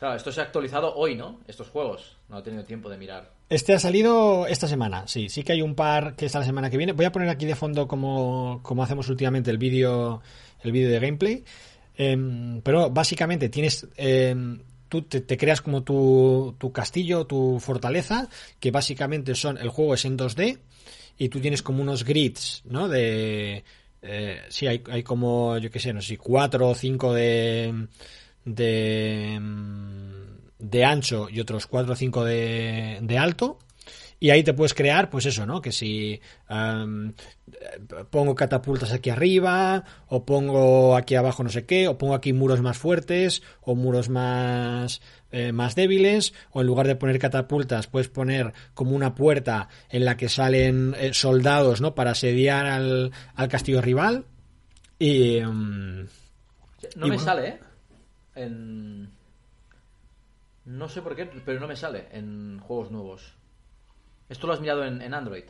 Claro, esto se ha actualizado hoy, ¿no? Estos juegos. No he tenido tiempo de mirar. Este ha salido esta semana, sí. Sí que hay un par que está la semana que viene. Voy a poner aquí de fondo como, como hacemos últimamente el vídeo el vídeo de gameplay. Em, pero básicamente tienes... em, tú te, creas como tu, tu castillo, tu fortaleza, que básicamente son... El juego es en 2D y tú tienes como unos grids, ¿no? De... Eh, sí, hay, hay como, yo qué sé, no sé, cuatro o cinco de... de de ancho y otros 4 o 5 de, de alto. Y ahí te puedes crear, pues eso, ¿no? Que si pongo catapultas aquí arriba, o pongo aquí abajo no sé qué, o pongo aquí muros más fuertes, o muros más, eh, más débiles, o en lugar de poner catapultas, puedes poner como una puerta en la que salen eh, soldados, ¿no? Para asediar al, al castillo rival. Y. mm, No Y me bueno. sale, ¿eh? En... No sé por qué, pero no me sale en juegos nuevos. Esto lo has mirado en, en Android.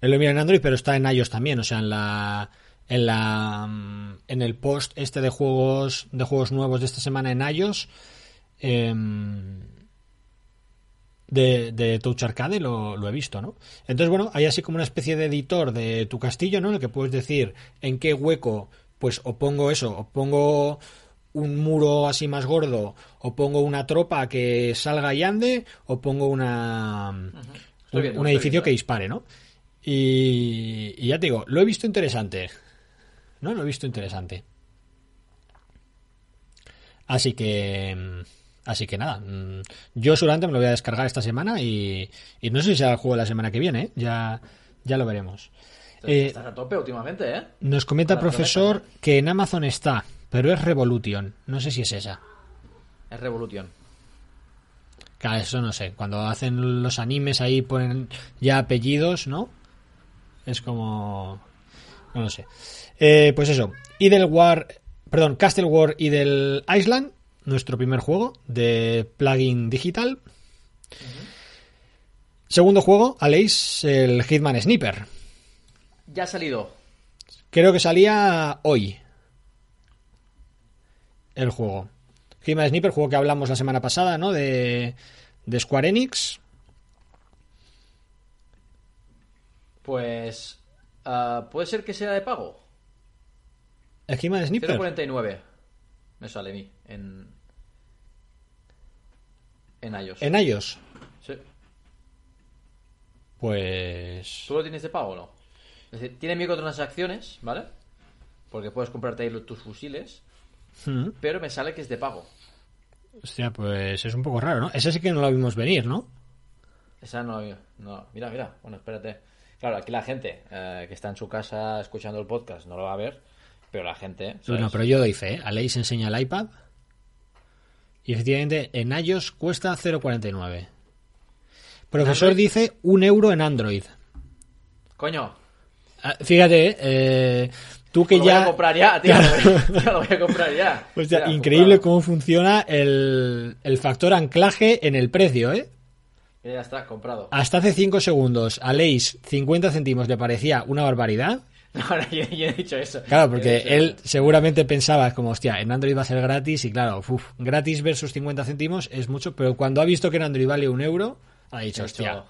Lo mira en Android, pero está en iOS también, o sea, en la en la mm, en el post este de juegos de juegos nuevos de esta semana en iOS em, de, de Touch Arcade lo, lo he visto, ¿no? Entonces, bueno, hay así como una especie de editor de tu castillo, ¿no? En el que puedes decir en qué hueco, pues, o pongo eso, o pongo un muro así más gordo, o pongo una tropa que salga y ande, o pongo una... Un, edificio que dispare, ¿no? Y, y ya te digo, lo he visto interesante. ¿No? Lo he visto interesante. Así que. mm, Así que nada. mm, Yo seguramente me lo voy a descargar esta semana y, y no sé si será el juego de la semana que viene, ¿eh? Ya, ya lo veremos. Eh, Estás a tope últimamente, ¿eh? nos comenta el profesor que en Amazon está, pero es Revolution. No sé si es esa. Es Revolución. Claro, eso no sé. Cuando hacen los animes ahí ponen ya apellidos, ¿no? Es como... No lo sé. Eh, pues eso. Idle War... Perdón, Castle War y del Island. Nuestro primer juego de plugin digital. Segundo juego, Aleix, el Hitman Sniper. Ya ha salido. Creo que salía hoy. El juego. Hitman Sniper, juego que hablamos la semana pasada, ¿no? De, de Square Enix. Pues. ah, ¿Puede ser que sea de pago? El Hitman Sniper. 0.49. Me sale a mí. En. En iOS. En iOS. Sí. Pues. ¿Tú lo tienes de pago o no? Es decir, tiene microtransacciones, ¿vale? Porque puedes comprarte ahí tus fusiles. Hmm. Pero me sale que es de pago. Hostia, pues es un poco raro, ¿no? Ese sí que no lo vimos venir, ¿no? Esa no, no. Mira, mira. Bueno, espérate. Claro, aquí la gente eh, que está en su casa escuchando el podcast no lo va a ver. Pero la gente. ¿sabes? No, pero yo doy fe. ¿eh? Aleix enseña el iPad. Y efectivamente en iOS cuesta 0,49. Profesor dice un euro en Android. Coño. Ah, Fíjate, eh, tú que lo ya. voy a comprar ya, tío. Claro. Tío, lo voy a comprar ya. Hostia, Ya, increíble comprado. cómo funciona el, el factor anclaje en el precio, ¿eh? Ya está, comprado. Hasta hace 5 segundos a Leis 50 céntimos le parecía una barbaridad. No, no, yo, yo he dicho eso. Claro, porque él seguramente pensaba como, hostia, en Android va a ser gratis y claro, uf, gratis versus 50 céntimos es mucho, pero cuando ha visto que en Android vale un euro, ha dicho, hostia.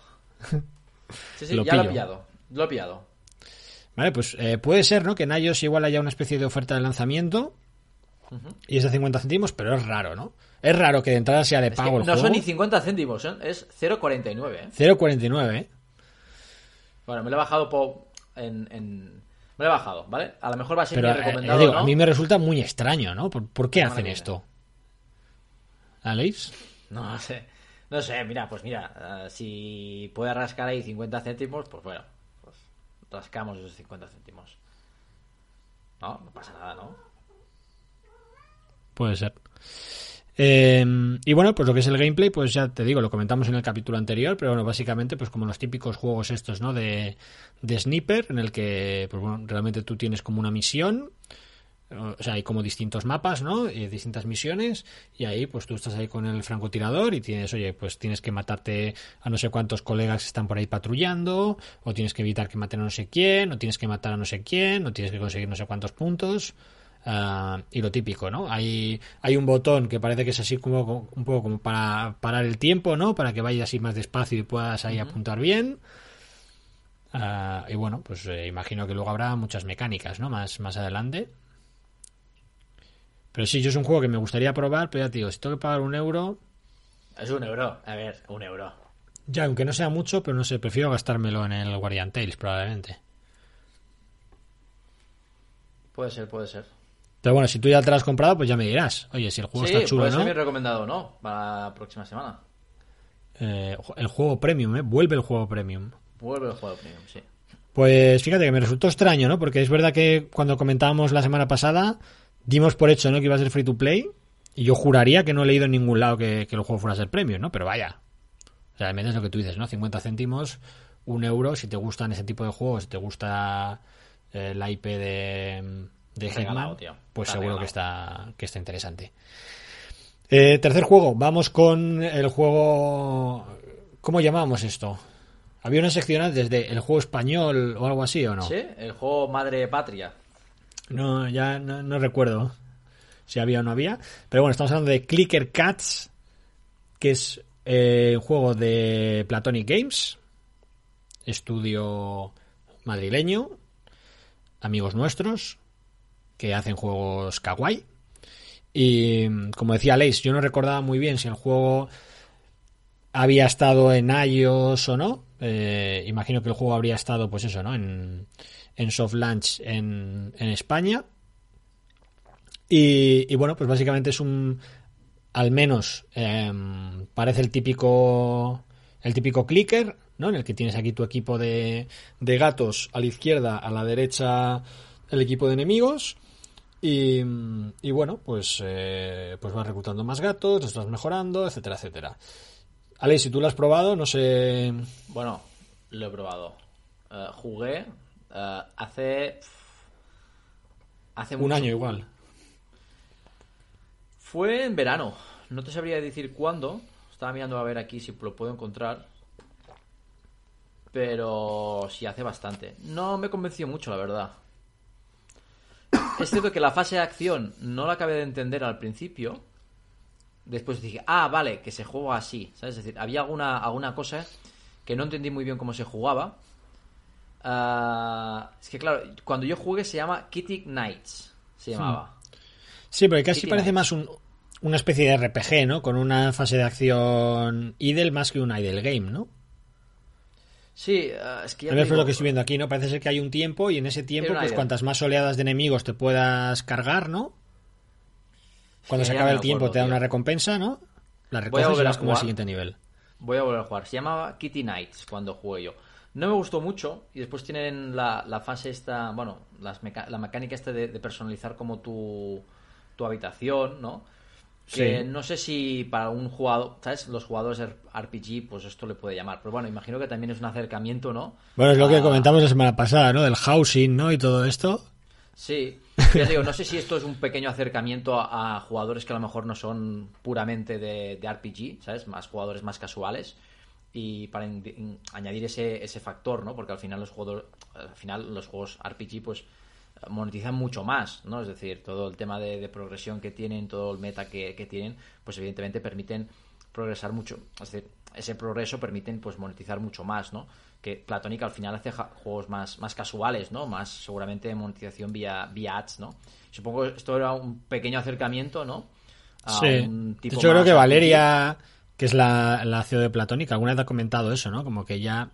Sí, sí, Lo ya lo pillo. pillado. Lo he pillado. Vale, pues eh, puede ser, ¿no? Que en iOS igual haya una especie de oferta de lanzamiento y es de 50 céntimos, pero es raro, ¿no? Es raro que de entrada sea de Es que pago el no juego. son ni 50 céntimos, ¿eh? es 0,49. ¿eh? 0,49, ¿eh? Bueno, me lo he bajado po- en, en- Me lo he bajado, ¿vale? A lo mejor va a ser Pero mi eh, recomendado, digo, ¿no? a mí me resulta muy extraño, ¿no? ¿Por, por qué hacen esto? ¿Aleix? No sé. No sé, mira, pues mira, si puede rascar ahí 50 céntimos, pues bueno, rascamos esos 50 céntimos. No, no pasa nada, ¿no? Puede ser. Eh, y bueno, pues lo que es el gameplay, pues ya te digo, lo comentamos en el capítulo anterior, pero bueno, básicamente, pues como los típicos juegos estos, ¿no? De, de sniper, en el que, pues bueno, realmente tú tienes como una misión, o sea, hay como distintos mapas, ¿no? Y distintas misiones, y ahí, pues tú estás ahí con el francotirador y tienes, oye, pues tienes que matarte a no sé cuántos colegas que están por ahí patrullando, o tienes que evitar que maten a no sé quién, o tienes que matar a no sé quién, o tienes que conseguir no sé cuántos puntos. Ah, y lo típico, ¿no? Hay, hay un botón que parece que es así como un poco como para parar el tiempo, ¿no? Para que vayas así más despacio y puedas ahí apuntar bien. Ah, y bueno, pues eh, imagino que luego habrá muchas mecánicas, ¿no? Más, más adelante. Pero sí, yo es un juego que me gustaría probar, pero ya te digo, si tengo que pagar un euro, Es un euro, a ver, un euro. ya aunque no sea mucho, pero no sé, prefiero gastármelo en el Guardian Tales probablemente. Puede ser, puede ser. Pero bueno, si tú ya te lo has comprado, pues ya me dirás. Oye, si el juego sí, está chulo, puede ¿no? recomendado, ¿no? Para la próxima semana. Eh, el juego premium, ¿eh? Vuelve el juego premium. Vuelve el juego premium, sí. Pues fíjate que me resultó extraño, ¿no? Porque es verdad que cuando comentábamos la semana pasada, dimos por hecho, ¿no? Que iba a ser free to play. Y yo juraría que no he leído en ningún lado que, que el juego fuera a ser premium, ¿no? Pero vaya. O sea, realmente es lo que tú dices, ¿no? 50 céntimos, un euro, si te gustan ese tipo de juegos, si te gusta eh, la IP de, de Regalado, Hitman, pues Está seguro regalado. que está, que está interesante. Eh, tercer juego, vamos con el juego... ¿Cómo llamamos esto? Había una sección antes de el juego español o algo así, ¿o no? Sí, el juego Madre Patria. No, ya no, recuerdo si había o no había. Pero bueno, estamos hablando de Clicker Cats, que es eh, un juego de Platonic Games, estudio madrileño, amigos nuestros, que hacen juegos kawaii. Y como decía Leis, yo no recordaba muy bien si el juego había estado en iOS o no, Eh, imagino que el juego habría estado, pues eso, ¿no? En, en soft launch en, en España. Y, y, bueno, pues básicamente es un. Al menos eh, parece el típico. El típico clicker, ¿no? En el que tienes aquí tu equipo de, de gatos a la izquierda, a la derecha el equipo de enemigos. Y, y bueno, pues, eh, pues vas reclutando más gatos, los vas mejorando, etcétera, etcétera. Alex, si tú lo has probado, no sé. Bueno, lo he probado. Uh, jugué uh, hace. Hace Un año igual. Fue en verano. No te sabría decir cuándo. Estaba mirando a ver aquí si lo puedo encontrar. Pero sí, hace bastante. No me convenció mucho, la verdad. Es cierto que la fase de acción no la acabé de entender al principio. Después dije, ah, vale, que se juega así. ¿Sabes? Es decir, había alguna, alguna cosa que no entendí muy bien cómo se jugaba. Uh, es que claro, cuando yo jugué se llama Kitty Knights. Se llamaba. Sí, porque casi Kitty parece Knights. más un, una especie de RPG, ¿no? Con una fase de acción idle más que un idle game, ¿no? Sí, uh, es que ya a ver, digo, lo que estoy viendo aquí, ¿no? Parece ser que hay un tiempo y en ese tiempo, pues idea. cuantas más oleadas de enemigos te puedas cargar, ¿no? Cuando sí, se acaba el tiempo acuerdo, te da tío. una recompensa, ¿no? La recoges y vas como al siguiente nivel. Voy a volver a jugar. Se llamaba Kitty Knights cuando jugué yo. No me gustó mucho y después tienen la, la fase esta, bueno, las meca la mecánica esta de, de, personalizar como tu, tu habitación, ¿no? Que sí. no sé si para un jugador, ¿sabes? Los jugadores RPG, pues esto le puede llamar. Pero bueno, imagino que también es un acercamiento, ¿no? Bueno, es lo que comentamos la semana pasada, ¿no? Del housing, ¿no? Y todo esto. Sí, ya digo, no sé si esto es un pequeño acercamiento a, a jugadores que a lo mejor no son puramente de, de, RPG, ¿sabes? Más jugadores más casuales. Y para añadir ese, ese factor, ¿no? Porque al final los juegos, al final los juegos RPG, pues monetizan mucho más, ¿no? Es decir, todo el tema de, de progresión que tienen, todo el meta que, que, tienen, pues evidentemente permiten progresar mucho. Es decir, ese progreso permiten pues monetizar mucho más, ¿no? Que Platonic al final hace juegos más, más casuales, ¿no? Más seguramente monetización vía, vía ads, ¿no? Supongo que esto era un pequeño acercamiento, ¿no? A sí. Un tipo de hecho, creo que Valeria, que es la, la CEO de Platonic, alguna vez ha comentado eso, ¿no? Como que ya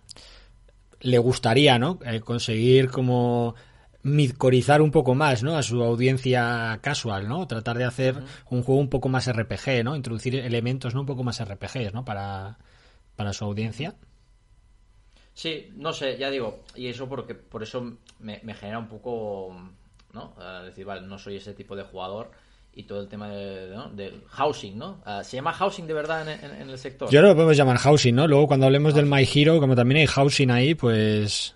le gustaría, ¿no? Eh, conseguir como midcorizar un poco más, ¿no? A su audiencia casual, ¿no? Tratar de hacer uh -huh. un juego un poco más RPG, ¿no? Introducir elementos, ¿no? Un poco más RPGs, ¿no? Para, para su audiencia. Sí, no sé, ya digo, y eso porque por eso me, me genera un poco, ¿no? Uh, decir, vale, no soy ese tipo de jugador y todo el tema de, ¿no? del housing, ¿no? Uh, ¿Se llama housing de verdad en, en, en, el sector? Yo no lo podemos llamar housing, ¿no? Luego cuando hablemos housing. del My Hero, como también hay housing ahí, pues...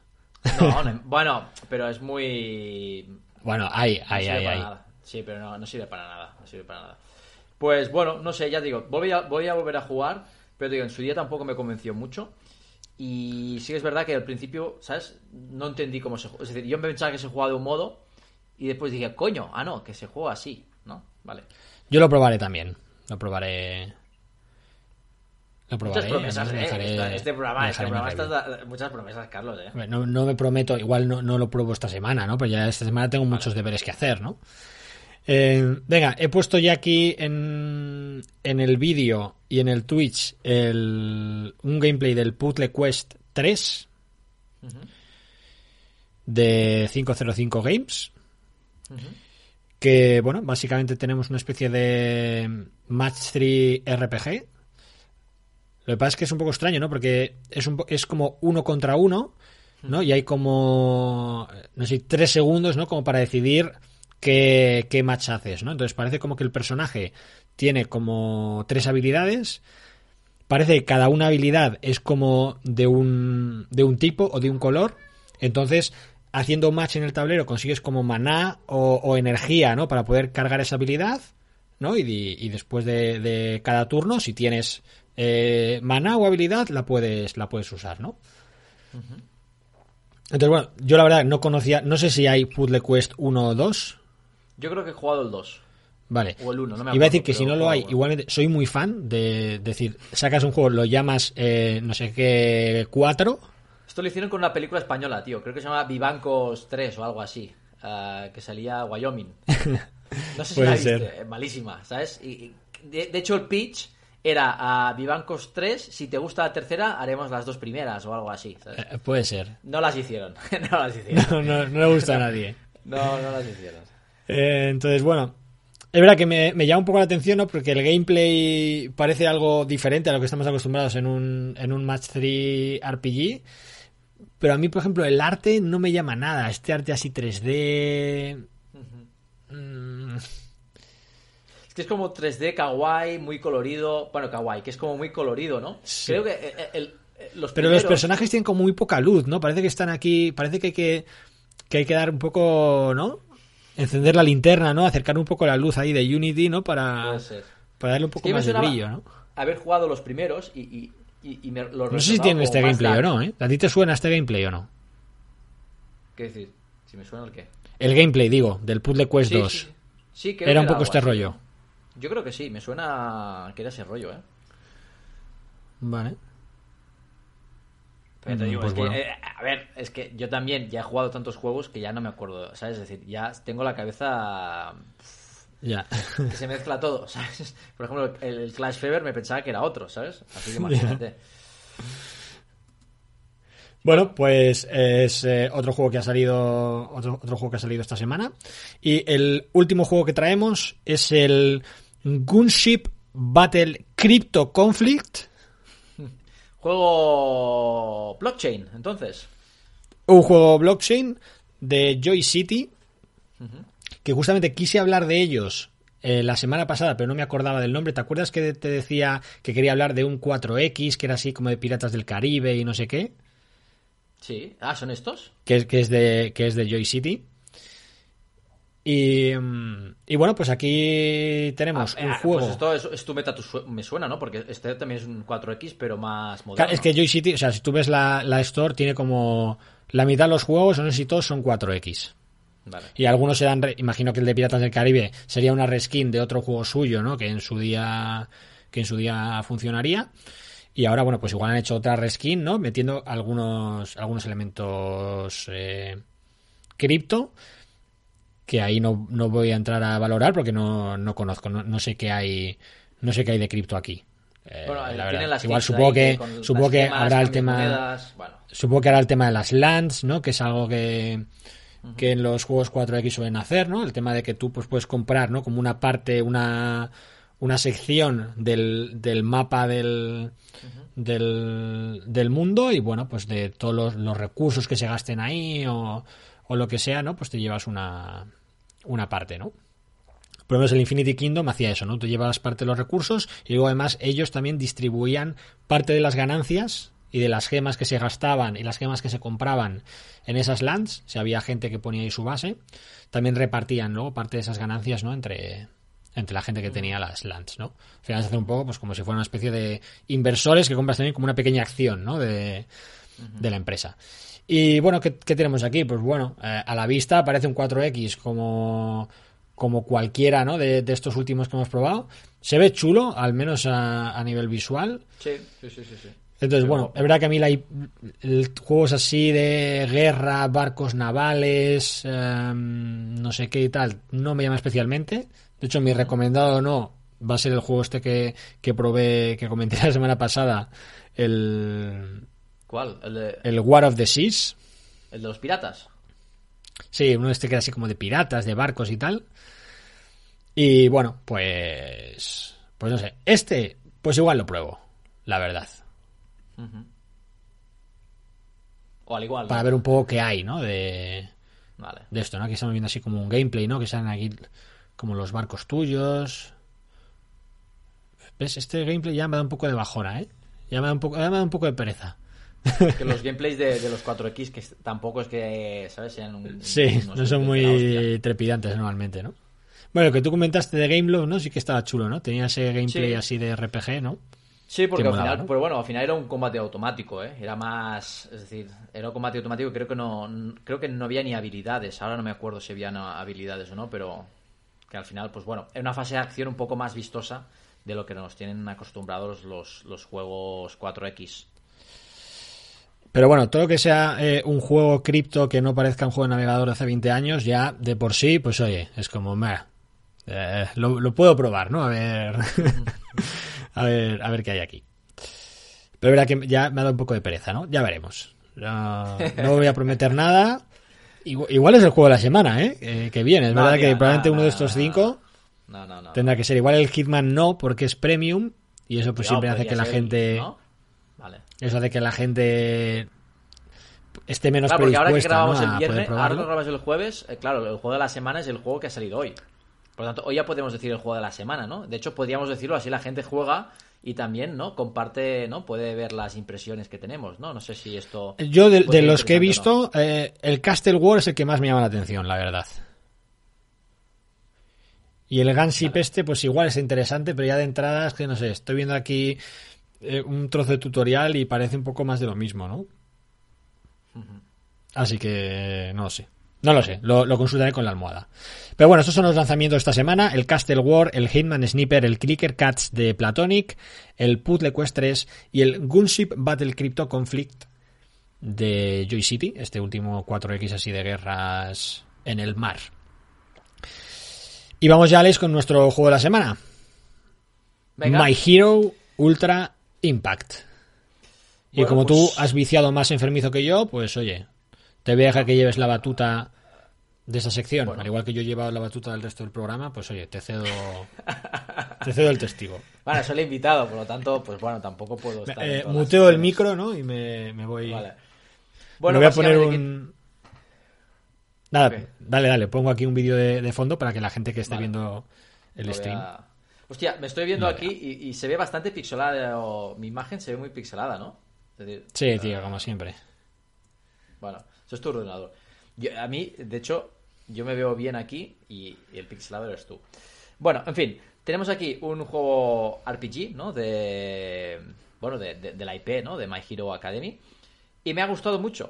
No, no, bueno, pero es muy. Bueno, hay, hay, no hay. hay. Sí, pero no, no, sirve para nada. No sirve para nada. Pues bueno, no sé, ya digo, voy a, voy a volver a jugar, pero digo, en su día tampoco me convenció mucho. Y sí es verdad que al principio, ¿sabes? No entendí cómo se juega. Es decir, yo pensaba que se jugaba de un modo y después dije, coño, ah, no, que se juega así. Vale. Yo lo probaré también. Lo probaré lo probaré, muchas promesas, ¿eh? Dejaré, este programa, este programa está, muchas promesas, Carlos, ¿eh? No, no, me prometo, igual no, no, lo pruebo esta semana, ¿no? Pero ya esta semana tengo vale. muchos deberes que hacer, ¿no? Eh, venga, he puesto ya aquí en, en el vídeo y en el Twitch el, un gameplay del Puzzle Quest 3 uh -huh. de 505 Games. Uh -huh. Que, bueno, básicamente tenemos una especie de Match 3 RPG lo que pasa es que es un poco extraño, ¿no? Porque es, un, es como uno contra uno, ¿no? Y hay como, no sé, tres segundos, ¿no? Como para decidir qué, qué match haces, ¿no? Entonces parece como que el personaje tiene como tres habilidades. Parece que cada una habilidad es como de un, de un tipo o de un color. Entonces, haciendo match en el tablero consigues como maná o, o energía, ¿no? Para poder cargar esa habilidad, ¿no? Y, y después de, de cada turno, si tienes eh, maná o habilidad la puedes, la puedes usar, ¿no? Uh -huh. Entonces, bueno, yo la verdad no conocía, no sé si hay Puzzle Quest 1 o 2. Yo creo que he jugado el 2. Vale. O el 1, no me acuerdo, Iba a decir que si no lo hay, igualmente soy muy fan de decir, sacas un juego, lo llamas eh, no sé qué 4. Esto lo hicieron con una película española, tío. Creo que se llama Vivancos 3 o algo así. Uh, que salía Wyoming. No sé si la viste, ser. malísima, ¿sabes? Y, y de, de, hecho, el pitch era a Vivancos 3, si te gusta la tercera, haremos las dos primeras o algo así. ¿sabes? Eh, puede ser. No las hicieron, no las hicieron. No, no, no le gusta a nadie. No, no las hicieron. Eh, entonces, bueno, es verdad que me, me llama un poco la atención, ¿no? Porque el gameplay parece algo diferente a lo que estamos acostumbrados en un, en un Match 3 RPG. Pero a mí, por ejemplo, el arte no me llama nada. Este arte así 3D. mm, Es que es como 3D kawaii, muy colorido. Bueno, kawaii, que es como muy colorido, ¿no? Sí. Creo que eh, eh, el- eh, los Pero los personajes tienen como muy poca luz, ¿no? Parece que están aquí. Parece que hay que, que hay que dar un poco, ¿no? Encender la linterna, ¿no? Acercar un poco la luz ahí de Unity, ¿no? Para, para darle un poco más de brillo, ¿no? Haber jugado los primeros y, y, y, y me los No sé si como este gameplay o no, ¿eh? ¿A ti te suena este gameplay o no? ¿Qué decir? Si me suena el qué. El gameplay, digo, del Puzzle Quest Sí, 2. sí, sí. Creo Era que un poco este así. rollo. Yo creo que sí, me suena que era ese rollo, ¿eh? Vale. Pero te Mm, digo, pues es que, eh, a ver, es que yo también ya he jugado tantos juegos que ya no me acuerdo, ¿sabes? Es decir, ya tengo la cabeza Ya. que se mezcla todo, ¿sabes? Por ejemplo, el, el Clash Fever me pensaba que era otro, ¿sabes? Así que imagínate. Bueno, pues es eh, otro juego que ha salido otro, otro juego que ha salido esta semana y el último juego que traemos es el Gunship Battle Crypto Conflict, Juego blockchain, entonces. un juego blockchain de Joy City que justamente quise hablar de ellos eh, la semana pasada, pero no me acordaba del nombre. ¿Te acuerdas que te decía que quería hablar de un 4X que era así como de Piratas del Caribe y no sé qué? Sí. Ah, ¿son estos? que es, que es de que es de Joy City. Y, mm, y bueno, pues aquí tenemos Ah, un ah, juego. Pues esto es, es tu meta, tu me suena, ¿no? Porque este también es un 4X, pero más moderno. Claro, es que Joy City, o sea, si tú ves la, la Store, tiene como la mitad de los juegos, o no sé si todos son 4X. Vale. Y algunos se dan, re- imagino que el de Piratas del Caribe sería una reskin de otro juego suyo, ¿no? Que en su día, que en su día funcionaría. Y ahora, bueno, pues igual han hecho otra reskin, ¿no? Metiendo algunos, algunos elementos eh, cripto, que ahí no, no voy a entrar a valorar porque no, no conozco, no, no sé qué hay, no sé qué hay de cripto aquí. Eh, Bueno, la las Igual supongo que, supongo que habrá el tema, monedas, bueno. Supongo que hará el tema de las lands, ¿no? Que es algo que, que en los juegos 4X suelen hacer, ¿no? El tema de que tú pues, puedes comprar, ¿no? Como una parte, una, una sección del, del mapa del, del, del mundo y, bueno, pues de todos los, los recursos que se gasten ahí o, o lo que sea, ¿no? Pues te llevas una, una parte, ¿no? Por lo menos el Infinity Kingdom hacía eso, ¿no? Tú llevabas parte de los recursos y luego además ellos también distribuían parte de las ganancias y de las gemas que se gastaban y las gemas que se compraban en esas lands, si había gente que ponía ahí su base, también repartían luego parte de esas ganancias, ¿no? Entre, entre la gente que tenía las lands, ¿no? Al final se hace un poco pues como si fuera una especie de inversores que compras también como una pequeña acción, ¿no? De, de la empresa. Y bueno, ¿qué, qué tenemos aquí? Pues bueno, eh, a la vista parece un 4X como, como cualquiera ¿no? de, de estos últimos que hemos probado. Se ve chulo, al menos a, a nivel visual. Sí, sí, sí, sí. Entonces, bueno, es verdad que a mí la, el- juegos así de guerra, barcos navales, em, no sé qué y tal, no me llama especialmente. De hecho, mi recomendado no va a ser el juego este que, que probé, que comenté la semana pasada, el, ¿Cuál? ¿El de, el War of the Seas. el de los piratas? Sí, uno este que era así como de piratas, de barcos y tal. Y bueno, pues. Pues no sé. Este, pues igual lo pruebo, la verdad. O al igual. ¿no? Para ver un poco qué hay, ¿no? De, Vale. de esto, ¿no? Aquí estamos viendo así como un gameplay, ¿no? Que salen aquí como los barcos tuyos. ¿Ves? Este gameplay ya me da un poco de bajona, ¿eh? Ya me da un poco, ya me da un poco de pereza. Que los gameplays de, de los 4X, que tampoco es que, ¿sabes? Sean un, Sí, no son muy trepidantes normalmente, ¿no? Bueno, lo que tú comentaste de Gameloft, ¿no? Sí que estaba chulo, ¿no? Tenía ese gameplay Sí. así de RPG, ¿no? Sí, porque que al final, ¿no? pero bueno, al final era un combate automático, ¿eh? Era más, es decir, era un combate automático. Creo que no, creo que no había ni habilidades. Ahora no me acuerdo si había habilidades o no, pero que al final, pues bueno, era una fase de acción un poco más vistosa de lo que nos tienen acostumbrados los, los juegos 4X. Pero bueno, todo lo que sea eh, un juego cripto que no parezca un juego de navegador de hace 20 años, ya de por sí, pues oye, es como, meh, eh, lo, lo puedo probar, ¿no? A ver, a ver, a ver qué hay aquí. Pero verá que ya me ha dado un poco de pereza, ¿no? Ya veremos. No, no voy a prometer nada. Igual, es el juego de la semana, ¿eh? que viene. Es verdad que probablemente uno de estos cinco tendrá que ser. Igual el Hitman no, porque es premium. Y eso pues siempre hace que la gente... Eso hace que la gente esté menos claro, porque ahora que grabamos el viernes, ahora que grabamos el jueves, eh, claro, el juego de la semana es el juego que ha salido hoy. Por lo tanto, hoy ya podemos decir el juego de la semana, ¿no? De hecho, podríamos decirlo así, la gente juega y también, ¿no? Comparte, ¿no? Puede ver las impresiones que tenemos, ¿no? No sé si esto... Yo, de, los que he visto, eh, el Castle War es el que más me llama la atención, la verdad. Y el Gunship este, pues igual es interesante, pero ya de entrada es que no sé, estoy viendo aquí eh, un trozo de tutorial y parece un poco más de lo mismo, ¿no? Así que no lo sé. No lo sé, lo, consultaré con la almohada. Pero bueno, estos son los lanzamientos de esta semana. El Castle War, el Hitman Sniper, el Clicker Cats de Platonic, el Puzzle Quest 3 y el Gunship Battle Crypto Conflict de Joy City, este último 4X así de guerras en el mar. Y vamos ya, Alex, con nuestro juego de la semana. My Hero Ultra Impact. Y como tú pues has viciado más enfermizo que yo, pues oye, te voy a dejar que lleves la batuta de esa sección. Al igual que yo he llevado la batuta del resto del programa, pues oye, te cedo, te cedo el testigo. Bueno, soy el invitado, por lo tanto, pues bueno, tampoco puedo estar. Eh, muteo el micro, ¿no? Y me, voy. Vale. Bueno, me voy a poner un. Nada, dale, dale, pongo aquí un vídeo de, fondo para que la gente que esté viendo el stream. Hostia, me estoy viendo aquí y, se ve bastante pixelada, mi imagen se ve muy pixelada, ¿no? sí, tío, eh, como siempre. Bueno, eso es tu ordenador. a mí, de hecho, yo me veo bien aquí y, el pixelado eres tú. Bueno, en fin, tenemos aquí un juego RPG, ¿no? De. Bueno, de, la IP, ¿no? De My Hero Academy. Y me ha gustado mucho,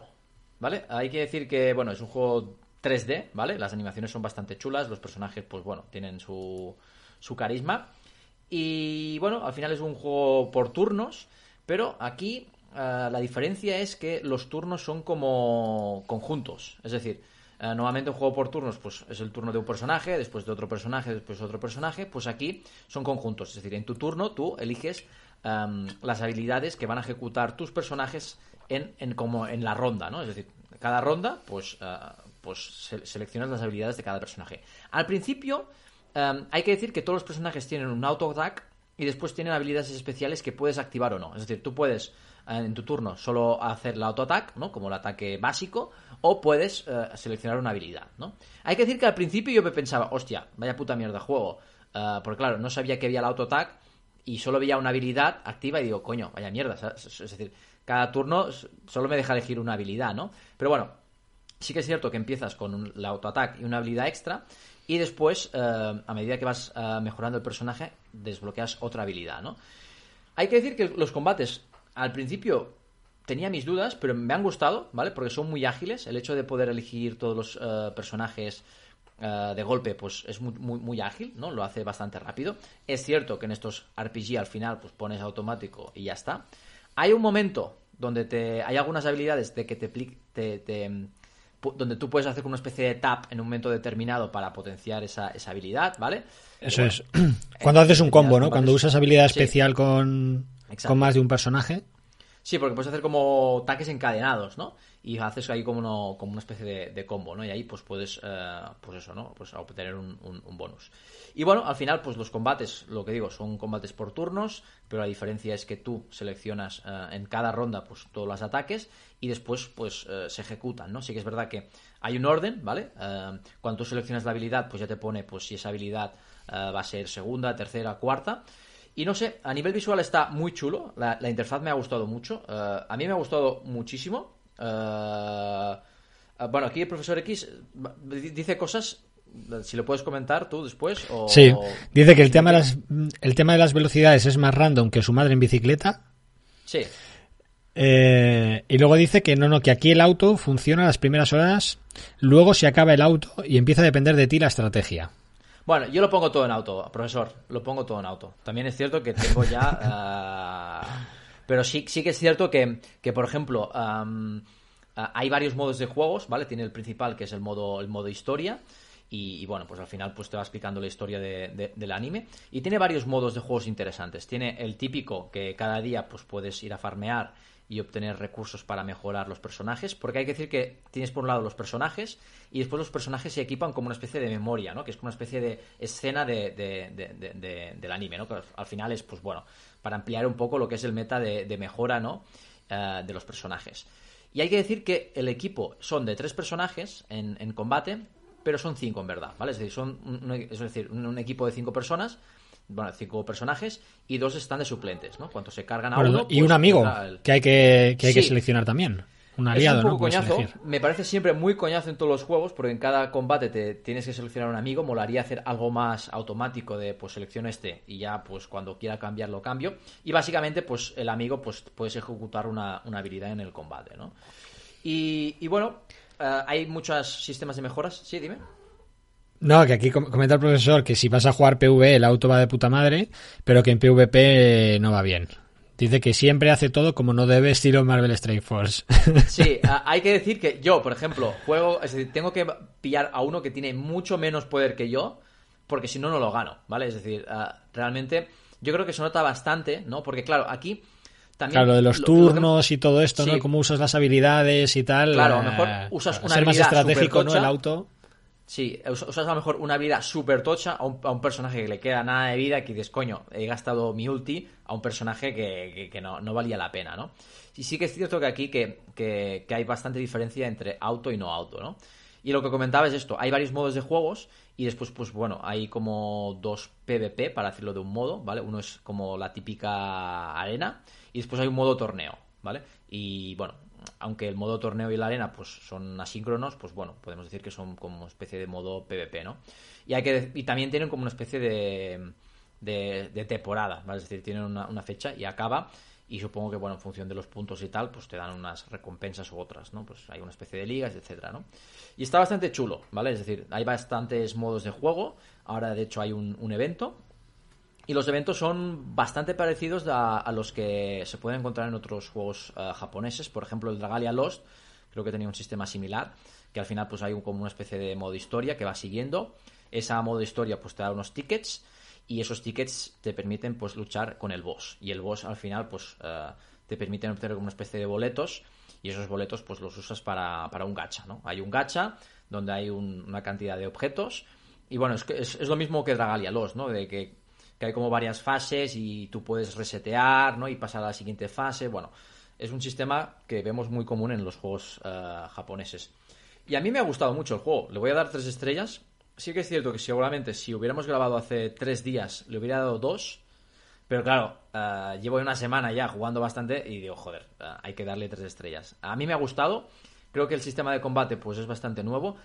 ¿vale? Hay que decir que, bueno, es un juego 3D, ¿vale? Las animaciones son bastante chulas, los personajes, pues bueno, tienen su, su carisma. Y bueno, al final es un juego por turnos, pero aquí la diferencia es que los turnos son como conjuntos. Es decir, uh, normalmente un juego por turnos pues es el turno de un personaje, después de otro personaje, después de otro personaje. Pues aquí son conjuntos. Es decir, en tu turno tú eliges las habilidades que van a ejecutar tus personajes en, como en la ronda, ¿no? Es decir, cada ronda, pues, eh, pues seleccionas las habilidades de cada personaje. Al principio, hay que decir que todos los personajes tienen un auto-attack y después tienen habilidades especiales que puedes activar o no. Es decir, tú puedes en tu turno solo hacer la auto-attack, ¿no? Como el ataque básico, o puedes eh, seleccionar una habilidad, ¿no? Hay que decir que al principio yo me pensaba, hostia, vaya puta mierda juego, uh, porque claro, no sabía que había la auto-attack y solo veía una habilidad activa y digo, coño, vaya mierda, es decir, cada turno solo me deja elegir una habilidad, ¿no? Pero bueno, sí que es cierto que empiezas con la auto-attack y una habilidad extra, y después, eh, a medida que vas mejorando el personaje, desbloqueas otra habilidad, ¿no? Hay que decir que los combates al principio tenía mis dudas, pero me han gustado, ¿vale? Porque son muy ágiles. El hecho de poder elegir todos los eh, personajes eh, de golpe, pues es muy, muy, ágil, ¿no? Lo hace bastante rápido. Es cierto que en estos RPG al final, pues pones automático y ya está. Hay un momento donde te, hay algunas habilidades de que te, te, donde tú puedes hacer una especie de tap en un momento determinado para potenciar esa, esa habilidad, ¿vale? Eso es. Cuando haces un combo, ¿no? Cuando usas habilidad especial con con más de un personaje. Sí, porque puedes hacer como ataques encadenados, ¿no? Y haces ahí como, como una especie de, combo, ¿no? Y ahí pues puedes, eh, pues eso, ¿no? Pues obtener un, bonus. Y bueno, al final pues los combates, lo que digo, son combates por turnos, pero la diferencia es que tú seleccionas eh, en cada ronda pues todos los ataques y después pues eh, se ejecutan, ¿no? Sí que es verdad que hay un orden, ¿vale? cuando tú seleccionas la habilidad pues ya te pone pues si esa habilidad va a ser segunda, tercera, cuarta y no sé, a nivel visual está muy chulo. La, interfaz me ha gustado mucho. Eh, a mí me ha gustado muchísimo. Eh, eh, bueno, aquí el profesor X dice cosas. Si lo puedes comentar tú después. O... Sí, dice que el tema, de las, el tema de las velocidades es más random que su madre en bicicleta. Sí. y luego dice que no, no, que aquí el auto funciona las primeras horas, luego se acaba el auto y empieza a depender de ti la estrategia. Bueno, yo lo pongo todo en auto, profesor. Lo pongo todo en auto. También es cierto que tengo ya. Ah, pero sí, sí que es cierto que, que por ejemplo, ah, hay varios modos de juegos, ¿vale? Tiene el principal, que es el modo, el modo historia. Y, bueno, pues al final pues te va explicando la historia del anime. Y tiene varios modos de juegos interesantes. Tiene el típico que cada día pues puedes ir a farmear y obtener recursos para mejorar los personajes, porque hay que decir que tienes por un lado los personajes y después los personajes se equipan como una especie de memoria, ¿no? Que es como una especie de escena de, del anime, ¿no? Que al final es, pues bueno, para ampliar un poco lo que es el meta de, mejora, ¿no? Eh, de los personajes. Y hay que decir que el equipo son de tres personajes en, en combate, pero son cinco en verdad, ¿vale? Es decir, son es decir, un equipo de cinco personas bueno, cinco personajes y dos están de suplentes, ¿no? Cuando se cargan a uno. Y un pues, amigo que hay que, que, hay que seleccionar también. Un aliado, es un poco coñazo. Me parece siempre muy coñazo en todos los juegos, porque en cada combate te tienes que seleccionar un amigo. Molaría hacer algo más automático de pues selecciono este y ya pues cuando quiera cambiarlo cambio. Y básicamente, pues el amigo pues puedes ejecutar una, una habilidad en el combate, ¿no? Y, y bueno, eh, hay muchos sistemas de mejoras. Sí, dime. No, que aquí comenta el profesor que si vas a jugar PvE el auto va de puta madre, pero que en PvP no va bien. Dice que siempre hace todo como no debe estilo Marvel Strike Force. Sí, hay que decir que yo, por ejemplo, juego, es decir, tengo que pillar a uno que tiene mucho menos poder que yo, porque si no, no lo gano, ¿vale? Es decir, realmente yo creo que se nota bastante, ¿no? Porque claro, aquí también... Claro, de los turnos y todo esto, ¿no? Cómo usas las habilidades y tal. Claro, a lo mejor eh, usas una ser más estratégico, ¿no? El auto. Sí, usas a lo mejor una vida súper tocha a un, personaje que le queda nada de vida que dices, coño, he gastado mi ulti a un personaje que, no, valía la pena, ¿no? Y sí que es cierto que aquí que, hay bastante diferencia entre auto y no auto, ¿no? Y lo que comentaba es esto, hay varios modos de juegos y después, pues bueno, hay como dos PvP, para decirlo de un modo, ¿vale? Uno es como la típica arena y después hay un modo torneo, ¿vale? Y bueno, aunque el modo torneo y la arena pues son asíncronos, pues bueno, podemos decir que son como especie de modo PvP, ¿no? Y hay que y también tienen como una especie de, temporada, ¿vale? Es decir, tienen una, fecha y acaba y supongo que bueno, en función de los puntos y tal, pues te dan unas recompensas u otras, ¿no? Pues hay una especie de ligas, etcétera, ¿no? Y está bastante chulo, ¿vale? Es decir, hay bastantes modos de juego, ahora de hecho hay un evento y los eventos son bastante parecidos a, los que se pueden encontrar en otros juegos eh, japoneses. Por ejemplo, el Dragalia Lost creo que tenía un sistema similar, que al final pues hay como una especie de modo historia que va siguiendo. Esa modo historia pues te da unos tickets y esos tickets te permiten pues luchar con el boss. Y el boss al final pues eh, te permiten obtener como una especie de boletos y esos boletos pues los usas para, un gacha, ¿no? Hay un gacha donde hay una cantidad de objetos y bueno, es, es, es, lo mismo que Dragalia Lost, ¿no? De que que hay como varias fases y tú puedes resetear, ¿no? Y pasar a la siguiente fase. Bueno, es un sistema que vemos muy común en los juegos eh, japoneses. Y a mí me ha gustado mucho el juego. Le voy a dar tres estrellas. Sí que es cierto que seguramente si hubiéramos grabado hace tres días le hubiera dado dos. Pero claro, uh, llevo una semana ya jugando bastante y digo, joder, eh, hay que darle tres estrellas. A mí me ha gustado. Creo que el sistema de combate pues es bastante nuevo.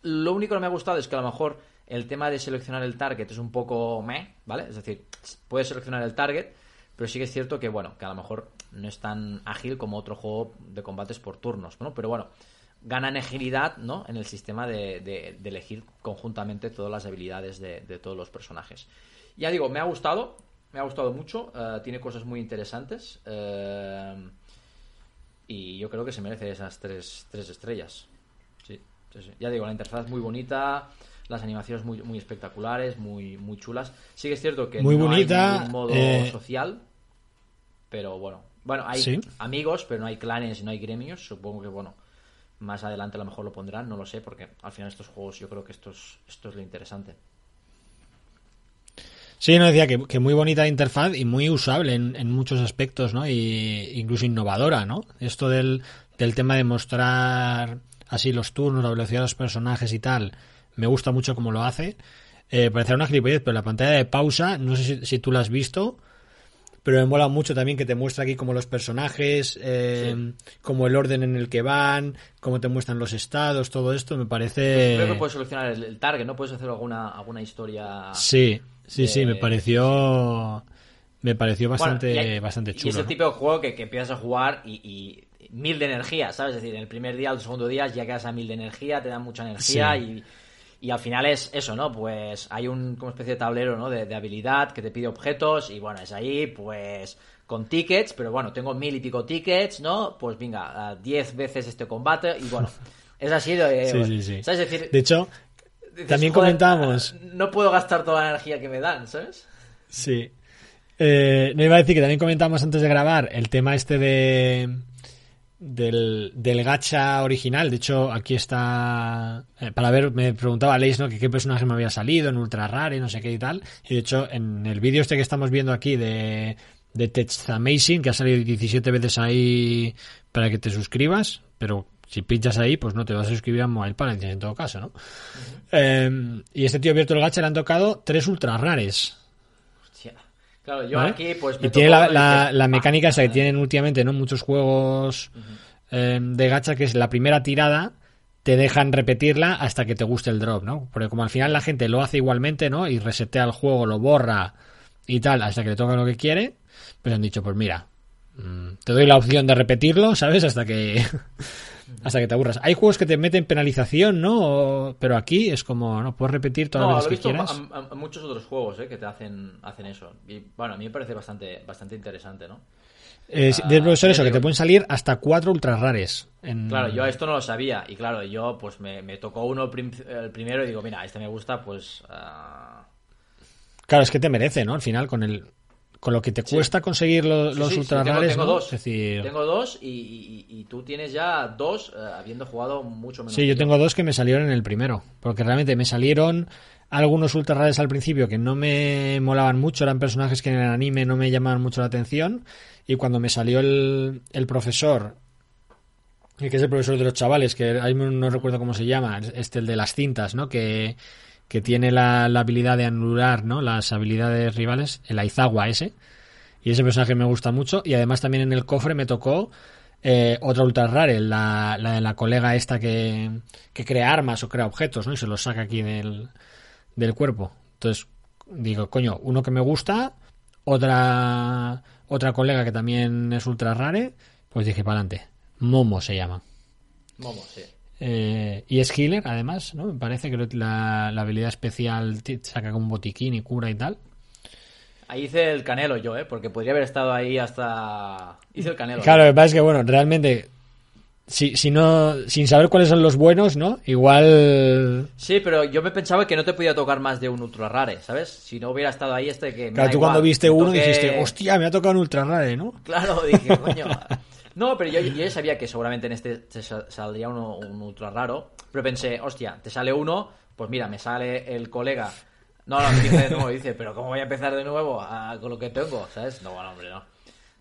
Lo único que me ha gustado es que a lo mejor el tema de seleccionar el target es un poco meh, ¿vale? Es decir, puedes seleccionar el target, pero sí que es cierto que, bueno, que a lo mejor no es tan ágil como otro juego de combates por turnos, ¿no? Pero bueno, gana en agilidad, ¿no? En el sistema de, elegir conjuntamente todas las habilidades de, todos los personajes. Ya digo, me ha gustado, me ha gustado mucho, eh, tiene cosas muy interesantes. Eh, y yo creo que se merece esas tres, tres estrellas. Sí, sí. Ya digo, la interfaz muy bonita las animaciones muy, muy espectaculares, muy, muy chulas. Sí que es cierto que muy no bonita, hay modo eh, social, pero bueno. Bueno, hay amigos, pero no hay clanes y no hay gremios. Supongo que, bueno, más adelante a lo mejor lo pondrán, no lo sé, porque al final estos juegos yo creo que esto es, esto es lo interesante. Sí, no decía que, muy bonita interfaz y muy usable en, muchos aspectos, ¿no? Y incluso innovadora, ¿no? Esto del, del tema de mostrar así los turnos, la velocidad de los personajes y tal, me gusta mucho cómo lo hace. Eh, parece una gilipollez, pero la pantalla de pausa, no sé si, tú la has visto, pero me mola mucho también que te muestra aquí como los personajes, eh, como el orden en el que van, cómo te muestran los estados, todo esto, me parece... Creo que puedes solucionar el, target, ¿no? Puedes hacer alguna, alguna historia... Sí, sí, sí, me pareció... Me pareció bastante, bastante chulo. Y es el tipo de juego que, empiezas a jugar y, mil de energía, ¿sabes? Es decir, en el primer día el segundo día ya quedas a mil de energía, te dan mucha energía y y al final es eso, ¿no? Pues hay un como especie de tablero, ¿no? De, habilidad que te pide objetos y bueno, es ahí, pues con tickets, pero bueno, tengo mil y pico tickets, ¿no? Pues venga, diez veces este combate y bueno, es así de... Sí, sí, sí. ¿sabes? decir, de hecho, dices, También "Joder, comentamos. No puedo gastar toda la energía que me dan, ¿sabes? Sí. Eh, no iba a decir que también comentamos antes de grabar el tema este de del, del gacha original. De hecho, aquí está. eh, para ver, me preguntaba Leis, ¿no? Que qué personaje me había salido en Ultra Rare, no sé qué y tal. Y de hecho, en el vídeo este que estamos viendo aquí de, de Text Amazing, que ha salido 17 veces ahí para que te suscribas, pero si pinchas ahí, pues no te vas a suscribir a Mobile Palace en todo caso, ¿no? Eh, y este tío abierto el gacha le han tocado tres Ultra Rares. Claro, yo ¿vale? aquí pues me y tiene la, "Ah, mecánica esa que vale". tienen últimamente no muchos juegos eh, de gacha que es la primera tirada te dejan repetirla hasta que te guste el drop, ¿no? Porque como al final la gente lo hace igualmente, ¿no? Y resetea el juego, lo borra y tal hasta que le toca lo que quiere, pues han dicho, pues mira, mm, te doy la opción de repetirlo, ¿sabes? Hasta que hasta que te aburras. Hay juegos que te meten penalización, ¿no? O- pero aquí es como, no, puedes repetir todas No, las lo he veces que quieras. a, a- a muchos otros juegos eh, que te hacen, hacen eso. Y bueno, a mí me parece bastante, bastante interesante, ¿no? Eh, Ah, del profesor eso, que te pueden salir hasta cuatro ultra rares. En... Claro, yo esto no lo sabía. Y claro, yo pues me, me tocó uno prim- el primero y digo, mira, este me gusta, pues. ah, Claro, es que te merece, ¿no? Al final, con el con lo que te Sí. cuesta conseguir lo- sí, los sí, sí, ultra tengo, ¿no? dos. Es decir, Tengo dos y, y- tú tienes ya dos eh, habiendo jugado mucho menos. sí, yo tengo dos que me salieron en el primero, porque realmente me salieron algunos ultra rares al principio que no me molaban mucho, eran personajes que en el anime no me llamaban mucho la atención, y cuando me salió el, el profesor, que es el profesor de los chavales, que no recuerdo cómo se llama, este el de las cintas, ¿no? Que, que tiene la, la habilidad de anular, ¿no? Las habilidades rivales, el Aizawa ese. Y ese personaje me gusta mucho. Y además también en el cofre me tocó eh, otra ultra rare, la, la de la colega esta que, que crea armas o crea objetos, ¿no? Y se los saca aquí del, del cuerpo. Entonces, digo, coño, uno que me gusta, otra, otra colega que también es ultra rare, pues dije, para adelante. Momo se llama. Momo, sí. Eh, y es healer, además, ¿no? Me parece que la, la habilidad especial te saca como un botiquín y cura y tal. Ahí hice el canelo yo, ¿eh? Porque podría haber estado ahí hasta. Hice el canelo. Claro, lo que pasa es que, bueno, realmente, si, si no, sin saber cuáles son los buenos, ¿no? Igual. Sí, pero yo me pensaba que no te podía tocar más de un ultra rare, ¿sabes? Si no hubiera estado ahí este que. me Claro, da tú igual, cuando viste uno dijiste, hostia, me ha tocado un ultra rare, ¿no? Claro, dije, coño. No, pero yo, yo ya sabía que seguramente en este te sa- saldría uno, un ultra raro. Pero pensé, hostia, te sale uno, pues mira, me sale el colega. No, no, empieza de nuevo. Dice, pero ¿cómo voy a empezar de nuevo a- con lo que tengo? ¿Sabes? No, bueno, hombre, no.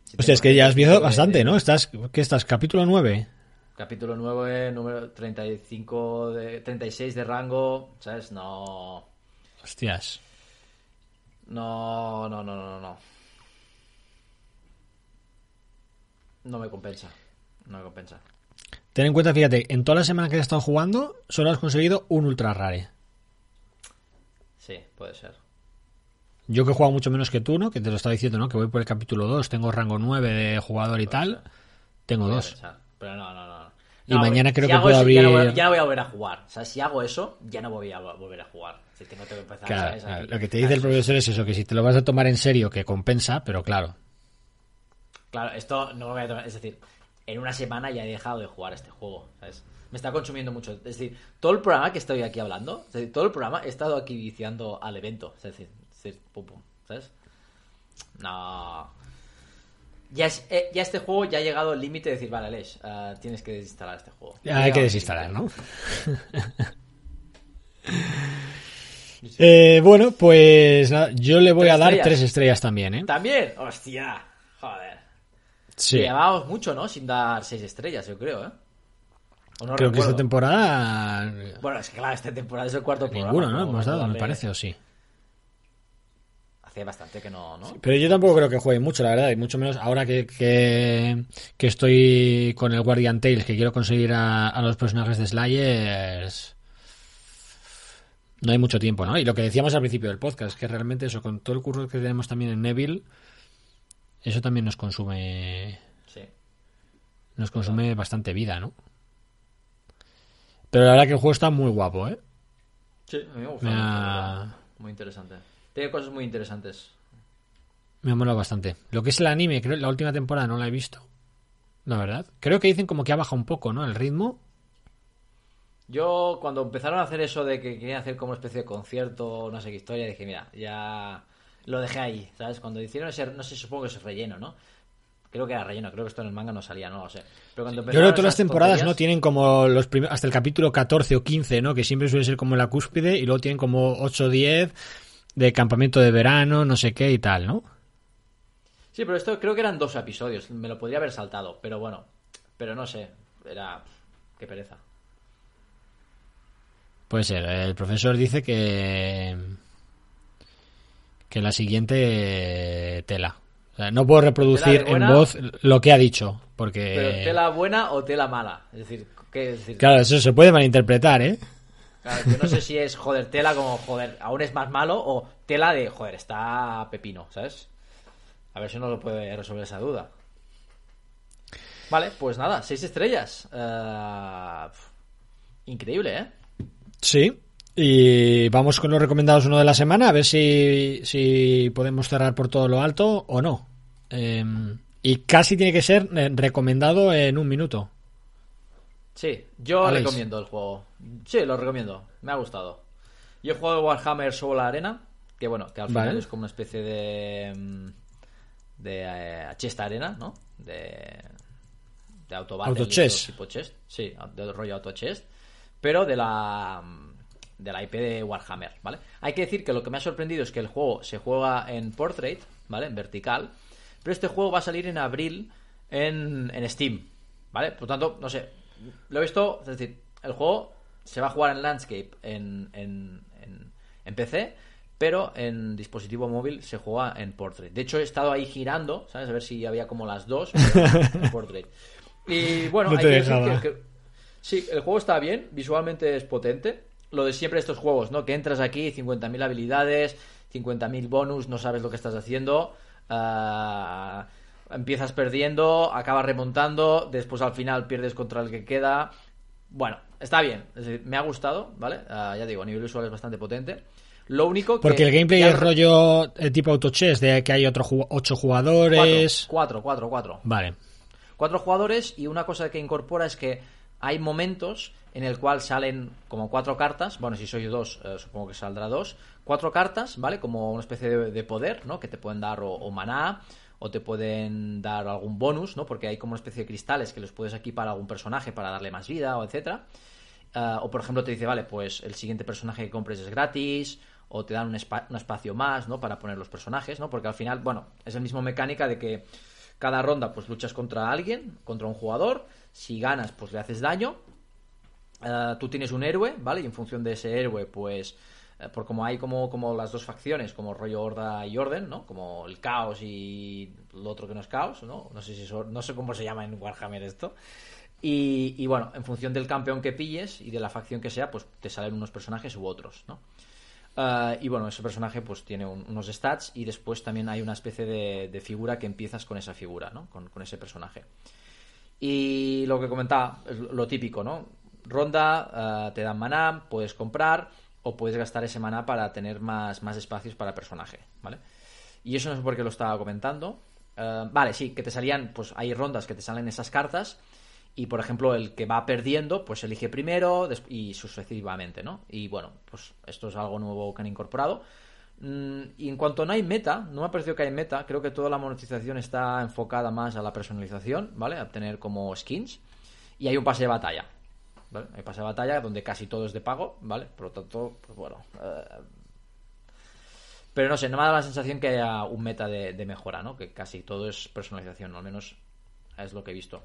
Si O sea, es que ya has visto 35 de- bastante, de- ¿no? Estás, ¿qué estás? Capítulo 9. Capítulo 9, número 35 de, 36 de rango, ¿sabes? No. Hostias. No, no, no, no, no. No me compensa. No me compensa. Ten en cuenta, fíjate, en toda la semana que has estado jugando, solo has conseguido un ultra rare. Sí, puede ser. Yo que he jugado mucho menos que tú, ¿no? Que te lo estaba diciendo, ¿no? Que voy por el capítulo 2, tengo rango 9 de jugador y tal. Tengo Voy dos. Pero no, no, no. Y No, mañana si creo que puedo eso, ya no voy- abrir- Ya no voy a volver a jugar. O sea, si hago eso, ya no voy a vo- volver a jugar. Si tengo que empezar, lo que te dice el Eso profesor es eso, que si te lo vas a tomar en serio, que compensa, pero claro. Claro, esto no lo voy a tomar. Es decir, en una semana ya he dejado de jugar este juego, ¿sabes? Me está consumiendo mucho. Es decir, todo el programa que estoy aquí hablando, es decir, todo el programa he estado aquí viciando al evento. Es decir, es decir, pum, pum, ¿sabes? No. Ya, es, eh, ya este juego ya ha llegado al límite de decir, vale, Lesh, eh, tienes que desinstalar este juego. Ya hay que desinstalar, ¿no? Eh, bueno, pues nada, yo le voy a dar estrellas. tres estrellas también, ¿eh? También, hostia, joder. Sí. Llevábamos mucho, ¿no? Sin dar seis estrellas, yo creo, ¿eh? No Creo que esta temporada Bueno, es que claro, esta temporada es el cuarto programa. ninguno, ¿no? ¿cómo Hemos dado, me parece, o sí. Hace bastante que no, ¿no? Pero yo tampoco creo que juegue mucho, la verdad, y mucho menos ahora que, que, que estoy con el Guardian Tales, que quiero conseguir a, a los personajes de Slayers. No hay mucho tiempo, ¿no? Y lo que decíamos al principio del podcast, que realmente eso, con todo el curso que tenemos también en Neville, eso también nos consume Sí. nos consume bastante vida, ¿no? Pero la verdad que el juego está muy guapo, ¿eh? Sí, a mí me gusta. Me ha-. Muy interesante. Tiene cosas muy interesantes. Me ha molado bastante. Lo que es el anime, creo la última temporada no la he visto. La verdad. Creo que dicen como que ha bajado un poco, ¿no? El ritmo. Yo, cuando empezaron a hacer eso de que querían hacer como una especie de concierto, no sé qué historia, dije, mira, ya lo dejé ahí, ¿sabes? Cuando hicieron ese, no sé, supongo que es relleno, ¿no? Creo que era relleno, creo que esto en el manga no salía, no lo sé. Pero cuando Yo creo que todas las temporadas no tienen como los primeros, hasta el capítulo 14 o 15, ¿no? Que siempre suele ser como la cúspide y luego tienen como 8 o 10 de campamento de verano, no sé qué y tal, ¿no? Sí, pero esto creo que eran dos episodios, me lo podría haber saltado, pero bueno, pero no sé, era... qué pereza. Puede ser, el profesor dice que... que la siguiente tela. O sea, no puedo reproducir en voz lo que ha dicho, porque... ¿Pero tela buena o tela mala? Es decir, ¿qué es decir? Claro, eso se puede malinterpretar, ¿eh? Claro, yo no sé si es, joder, tela como, joder, aún es más malo o tela de, joder, está pepino, ¿sabes? A ver si no lo puede resolver esa duda. Vale, pues nada, seis estrellas. Uh, increíble, ¿eh? Sí. Y vamos con los recomendados uno de la semana, a ver si, si podemos cerrar por todo lo alto o no. Em, y casi tiene que ser eh, recomendado en un minuto. Sí, yo recomiendo el juego. Sí, lo recomiendo. Me ha gustado. Yo he jugado Warhammer Soul Arena, que bueno, que al final es como una especie de. Em, de eh, Chest Arena, ¿no? De. De Auto chess. Tipo chest. Sí, de rollo Auto Chest. Pero de la de la IP de Warhammer, ¿vale? Hay que decir que lo que me ha sorprendido es que el juego se juega en portrait, ¿vale? En vertical, pero este juego va a salir en abril en, Steam, ¿vale? Por tanto, no sé, lo he visto, es decir, el juego se va a jugar en landscape en, en, en, PC, pero en dispositivo móvil se juega en portrait. De hecho, he estado ahí girando, ¿sabes? A ver si había como las dos en portrait. Y bueno, hay que decir que, sí, el juego está bien, visualmente es potente lo de siempre estos juegos, ¿no? Que entras aquí, 50.000 habilidades, 50.000 bonus, no sabes lo que estás haciendo, ah, empiezas perdiendo, acabas remontando, después al final pierdes contra el que queda. Bueno, está bien, me ha gustado, ¿vale? Ah, ya digo, a nivel visual es bastante potente. Lo único que... Porque el gameplay es rollo eh, tipo autochess, de que hay otro ocho jugadores... Cuatro, cuatro, cuatro, Vale. Cuatro jugadores y una cosa que incorpora es que hay momentos en el cual salen como cuatro cartas, bueno, si soy dos, eh, supongo que saldrá dos, cuatro cartas, ¿vale? Como una especie de, poder, ¿no? Que te pueden dar o, maná, o te pueden dar algún bonus, ¿no? Porque hay como una especie de cristales que los puedes equipar a algún personaje para darle más vida, o etcétera. Eh, o por ejemplo te dice, vale, pues el siguiente personaje que compres es gratis, o te dan un, un, espacio más, ¿no? Para poner los personajes, ¿no? Porque al final, bueno, es la misma mecánica de que cada ronda pues luchas contra alguien, contra un jugador, si ganas pues le haces daño, eh, tú tienes un héroe, ¿vale? Y en función de ese héroe, pues, eh, por como hay como, como las dos facciones, como rollo Horda y Orden, ¿no? Como el caos y lo otro que no es caos, ¿no? No sé, si no sé cómo se llama en Warhammer esto. Y, bueno, en función del campeón que pilles y de la facción que sea, pues te salen unos personajes u otros, ¿no? Eh, y bueno, ese personaje pues tiene unos stats y después también hay una especie de, figura que empiezas con esa figura, ¿no? Con, con, ese personaje. Y lo que comentaba, es lo típico, ¿no? ronda, eh, te dan maná, puedes comprar o puedes gastar ese maná para tener más, más espacios para personaje, ¿vale? Y eso no sé por qué lo estaba comentando. Eh, vale, sí, que te salían, pues hay rondas que te salen esas cartas y por ejemplo el que va perdiendo pues elige primero y sucesivamente, ¿no? Y bueno, pues esto es algo nuevo que han incorporado. Mm, y en cuanto no hay meta, no me ha parecido que hay meta, creo que toda la monetización está enfocada más a la personalización, ¿vale? A obtener como skins. Y hay un pase de batalla, ¿vale? Hay pase de batalla donde casi todo es de pago, ¿vale? Por lo tanto, pues bueno. Eh, pero no sé, no me dado la sensación que haya un meta de, mejora, ¿no? Que casi todo es personalización, al menos es lo que he visto.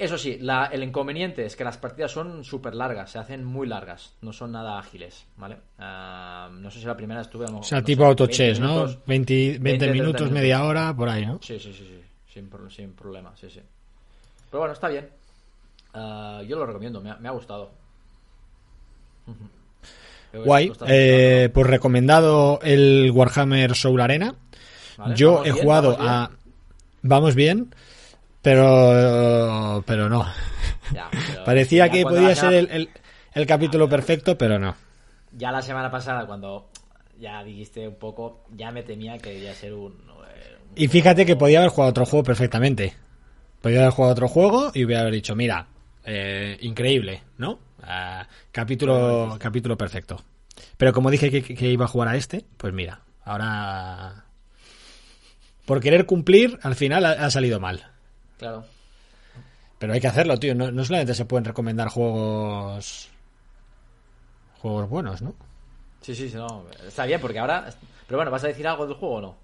Eso sí, la, el inconveniente es que las partidas son súper largas, se hacen muy largas, no son nada ágiles, ¿vale? Ah, no sé si la primera estuve... O sea, tipo autochess, ¿no? 20, 20, minutos, media hora, por ahí, ¿no? Sí, sí, sí, sí, sin, sin problema, sí, sí. Pero bueno, está bien. Ah, yo lo recomiendo, me ha, gustado. Guay. Eh, pues recomendado el Warhammer Soul Arena. yo he jugado a. Vamos bien, pero. Pero no. Parecía que podía ser el, el, capítulo perfecto, pero no. Ya la semana pasada, cuando ya dijiste un poco, ya me temía que debía ser un. Eh, y fíjate que podía haber jugado otro juego perfectamente. Podía haber jugado otro juego y hubiera haber dicho, mira, eh, increíble, ¿no? Ah, capítulo, capítulo perfecto. Pero como dije que, que iba a jugar a este, pues mira, ahora por querer cumplir, al final ha, ha salido mal. Claro. Pero hay que hacerlo, tío. No, no solamente se pueden recomendar juegos. Juegos buenos, ¿no? Sí, sí, sí, no. Está bien, porque ahora. Pero bueno, ¿vas a decir algo del juego o no?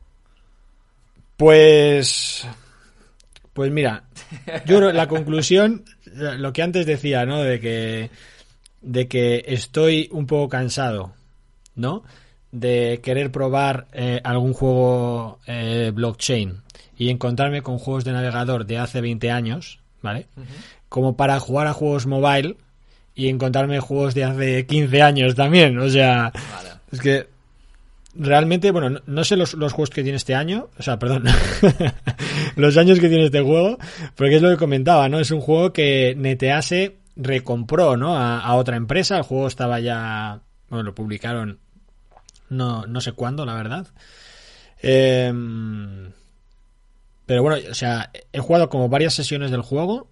Pues. Pues mira, yo creo la conclusión, lo que antes decía, ¿no? De que. De que estoy un poco cansado, ¿no? De querer probar eh, algún juego eh, blockchain y encontrarme con juegos de navegador de hace 20 años, ¿vale? Como para jugar a juegos mobile y encontrarme juegos de hace 15 años también. O sea, Vale. es que realmente, bueno, no, no sé los, los juegos que tiene este año, o sea, perdón, los años que tiene este juego, porque es lo que comentaba, ¿no? Es un juego que Netease recompró, ¿no? A, a otra empresa, el juego estaba ya, bueno, lo publicaron no, no sé cuándo, la verdad. Eh, pero bueno, o sea, he jugado como varias sesiones del juego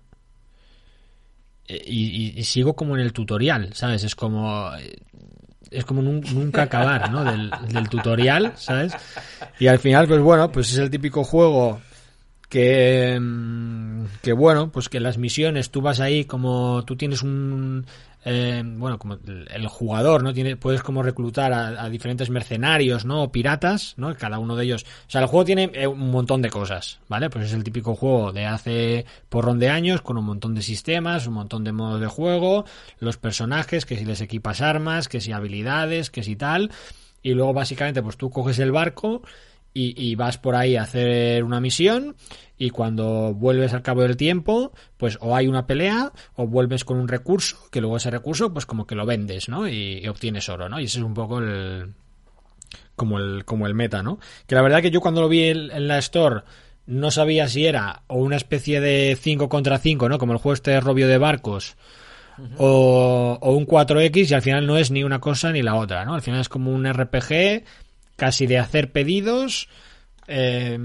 eh, y, sigo como en el tutorial, ¿sabes? Es como eh, es como nun- nunca acabar, ¿no? Del, del tutorial, ¿sabes? Y al final, pues bueno, pues es el típico juego que mm, que bueno, pues que las misiones tú vas ahí como tú tienes un eh, bueno, como el, jugador, ¿no? Tiene, puedes como reclutar a, a diferentes mercenarios, ¿no? O piratas, ¿no? Cada uno de ellos. O sea, el juego tiene eh, un montón de cosas, ¿vale? Pues es el típico juego de hace porrón de años, con un montón de sistemas, un montón de modos de juego, los personajes, que si les equipas armas, que si habilidades, que si tal. Y luego básicamente, pues tú coges el barco y, y vas por ahí a hacer una misión y cuando vuelves al cabo del tiempo, pues o hay una pelea o vuelves con un recurso, que luego ese recurso pues como que lo vendes, ¿no? Y, y obtienes oro, ¿no? Y ese es un poco el como el como el meta, ¿no? Que la verdad que yo cuando lo vi en, en la store no sabía si era o una especie de 5 contra 5, ¿no? Como el juego este de Robio de barcos o, o un 4X y al final no es ni una cosa ni la otra, ¿no? Al final es como un RPG casi de hacer pedidos eh,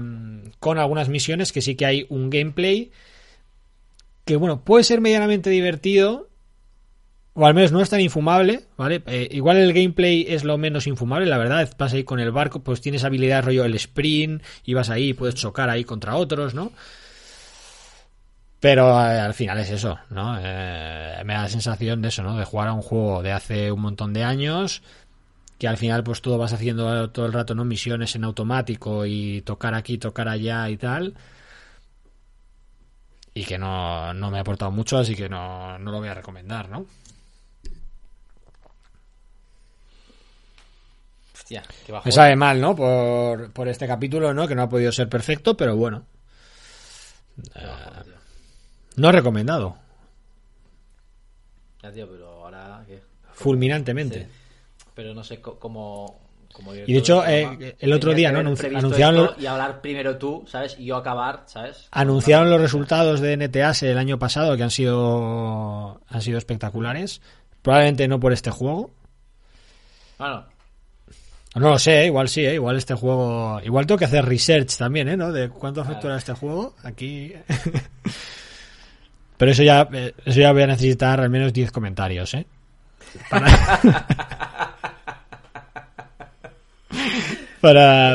con algunas misiones que sí que hay un gameplay que bueno, puede ser medianamente divertido o al menos no es tan infumable, ¿vale? Eh, igual el gameplay es lo menos infumable, la verdad, vas ahí con el barco, pues tienes habilidad rollo el sprint y vas ahí, puedes chocar ahí contra otros, ¿no? Pero eh, al final es eso, ¿no? Me da la sensación de eso, ¿no? De jugar a un juego de hace un montón de años, que al final pues todo vas haciendo todo el rato, ¿no? Misiones en automático y tocar aquí, tocar allá y tal. Y que no, no me ha aportado mucho, así que no, no lo voy a recomendar, ¿no? Hostia, qué bajón. Me sabe mal, ¿no? Por, por este capítulo, ¿no? Que no ha podido ser perfecto, pero bueno. Bajón, tío. No recomendado. Ya, tío, pero ahora. ¿qué? Fulminantemente. Sí. Pero no sé cómo. Y de hecho, el eh, el otro día, ¿no? anunciaron esto lo- Y hablar primero tú, ¿sabes? Y yo acabar, ¿sabes? Anunciaron los resultados de NTAS el año pasado que han sido han sido espectaculares. Probablemente no por este juego. Bueno, No lo sé, igual sí, ¿eh? igual este juego. Igual tengo que hacer research también, ¿eh? ¿No? De cuánto factura este juego. Aquí. Pero eso ya, eh, eso ya voy a necesitar al menos 10 comentarios, ¿eh? Para,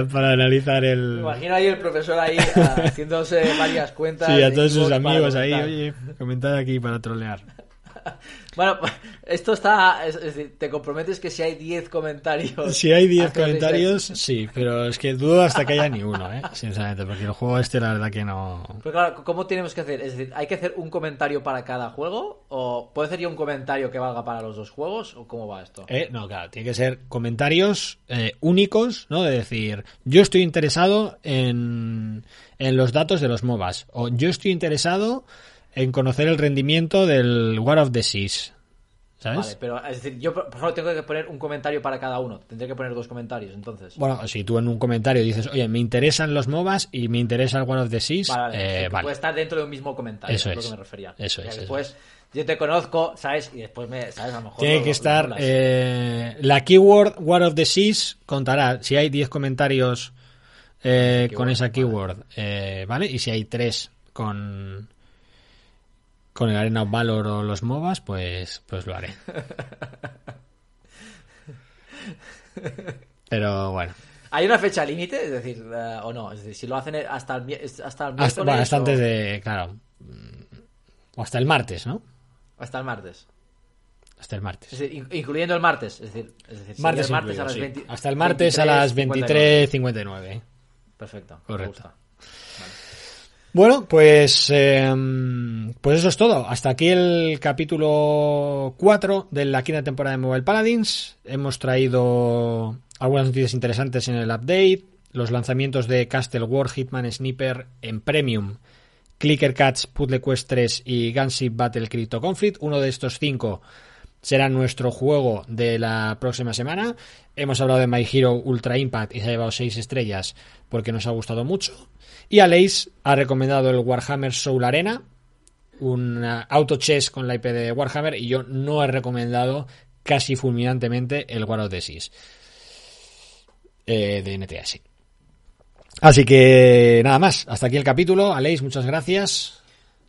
para analizar me el. imagino ahí el profesor ahí ah, haciéndose varias cuentas. Sí, a todos sus para amigos ahí, oye, comentad aquí para trolear. Bueno, esto está. Es, es decir, te comprometes que si hay 10 comentarios. Si hay 10 haces comentarios, sí, pero es que dudo hasta que haya ni uno, ¿eh? Sinceramente, porque el juego este, la verdad que no. Pero claro, ¿cómo tenemos que hacer? Es decir, ¿hay que hacer un comentario para cada juego? ¿O puede ser yo un comentario que valga para los dos juegos? ¿O cómo va esto? Eh, no, claro, tiene que ser comentarios eh, únicos, ¿no? De decir, yo estoy interesado en, en los datos de los MOBAs, o yo estoy interesado en conocer el rendimiento del War of the Seas, ¿sabes? Vale, pero es decir, yo por favor tengo que poner un comentario para cada uno. Tendré que poner dos comentarios, entonces. Bueno, si tú en un comentario dices, oye, me interesan los MOBAs y me interesa el War of the Seas, Vale, vale, eh, vale. puede estar dentro de un mismo comentario. Eso es lo que me refería. Eso es, eso Después, yo te conozco, ¿sabes? Y después me, ¿sabes? A lo mejor. Tiene lo- que estar. eh, la keyword War of the Seas contará si hay 10 comentarios eh, Keyword, con esa keyword, ¿vale? Y si hay 3 con. Con el Arena of Valor o los MOBAs, pues, pues lo haré. Pero bueno. ¿Hay una fecha límite? Es decir, eh, o no, es decir, si lo hacen hasta el, hasta el Hasta, miércoles bueno, hasta o- antes de. Claro. mm, O hasta el martes, ¿no? hasta el martes. Hasta el martes. Es decir, in- incluyendo el martes. Es decir, es decir Martes el martes incluido, a las sí. 20 Hasta el martes a las 23.59. Perfecto. me Correcto. Bueno, pues, eh, pues eso es todo. Hasta aquí el capítulo 4 de la quinta temporada de Mobile Paladins. Hemos traído algunas noticias interesantes en el update. Los lanzamientos de Castle War, Hitman Sniper en Premium, Clicker Cats, Puzzle Quest 3 y Gunship Battle Crypto Conflict. Uno de estos cinco será nuestro juego de la próxima semana. Hemos hablado de My Hero Ultra Impact y se ha llevado 6 estrellas porque nos ha gustado mucho. Y Aleix ha recomendado el Warhammer Soul Arena, un uh, auto chess con la IP de Warhammer, y yo no he recomendado casi fulminantemente el War of the Seas eh, de NTS. Así que nada más, hasta aquí el capítulo. Aleix, muchas gracias.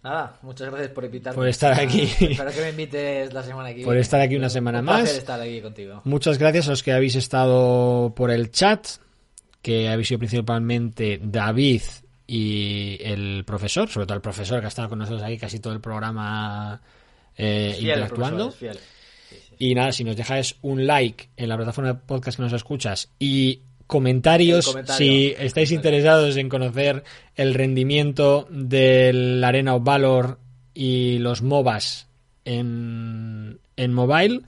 Nada, muchas gracias por invitarme. Por estar aquí. Espero que me invites la semana que viene. Por estar aquí una semana Un más. estar aquí contigo. Muchas gracias a los que habéis estado por el chat, que habéis sido principalmente David y el profesor, sobre todo el profesor que ha estado con nosotros aquí casi todo el programa eh, Fiel, interactuando. profesor, es fiel. Sí, sí. Y nada, si nos dejáis un like en la plataforma de podcast que nos escuchas y comentarios comentario. si estáis interesados en conocer el rendimiento del Arena of Valor y los MOBAs en, en mobile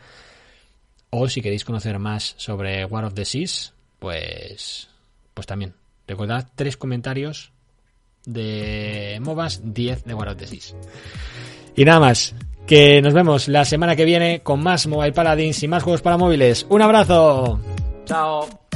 o si queréis conocer más sobre War of the Seas pues pues también. Recordad tres comentarios de MOBAs 10 de War of the Seas. Y nada más que nos vemos la semana que viene con más Mobile Paladins y más juegos para móviles. Un abrazo. Chao.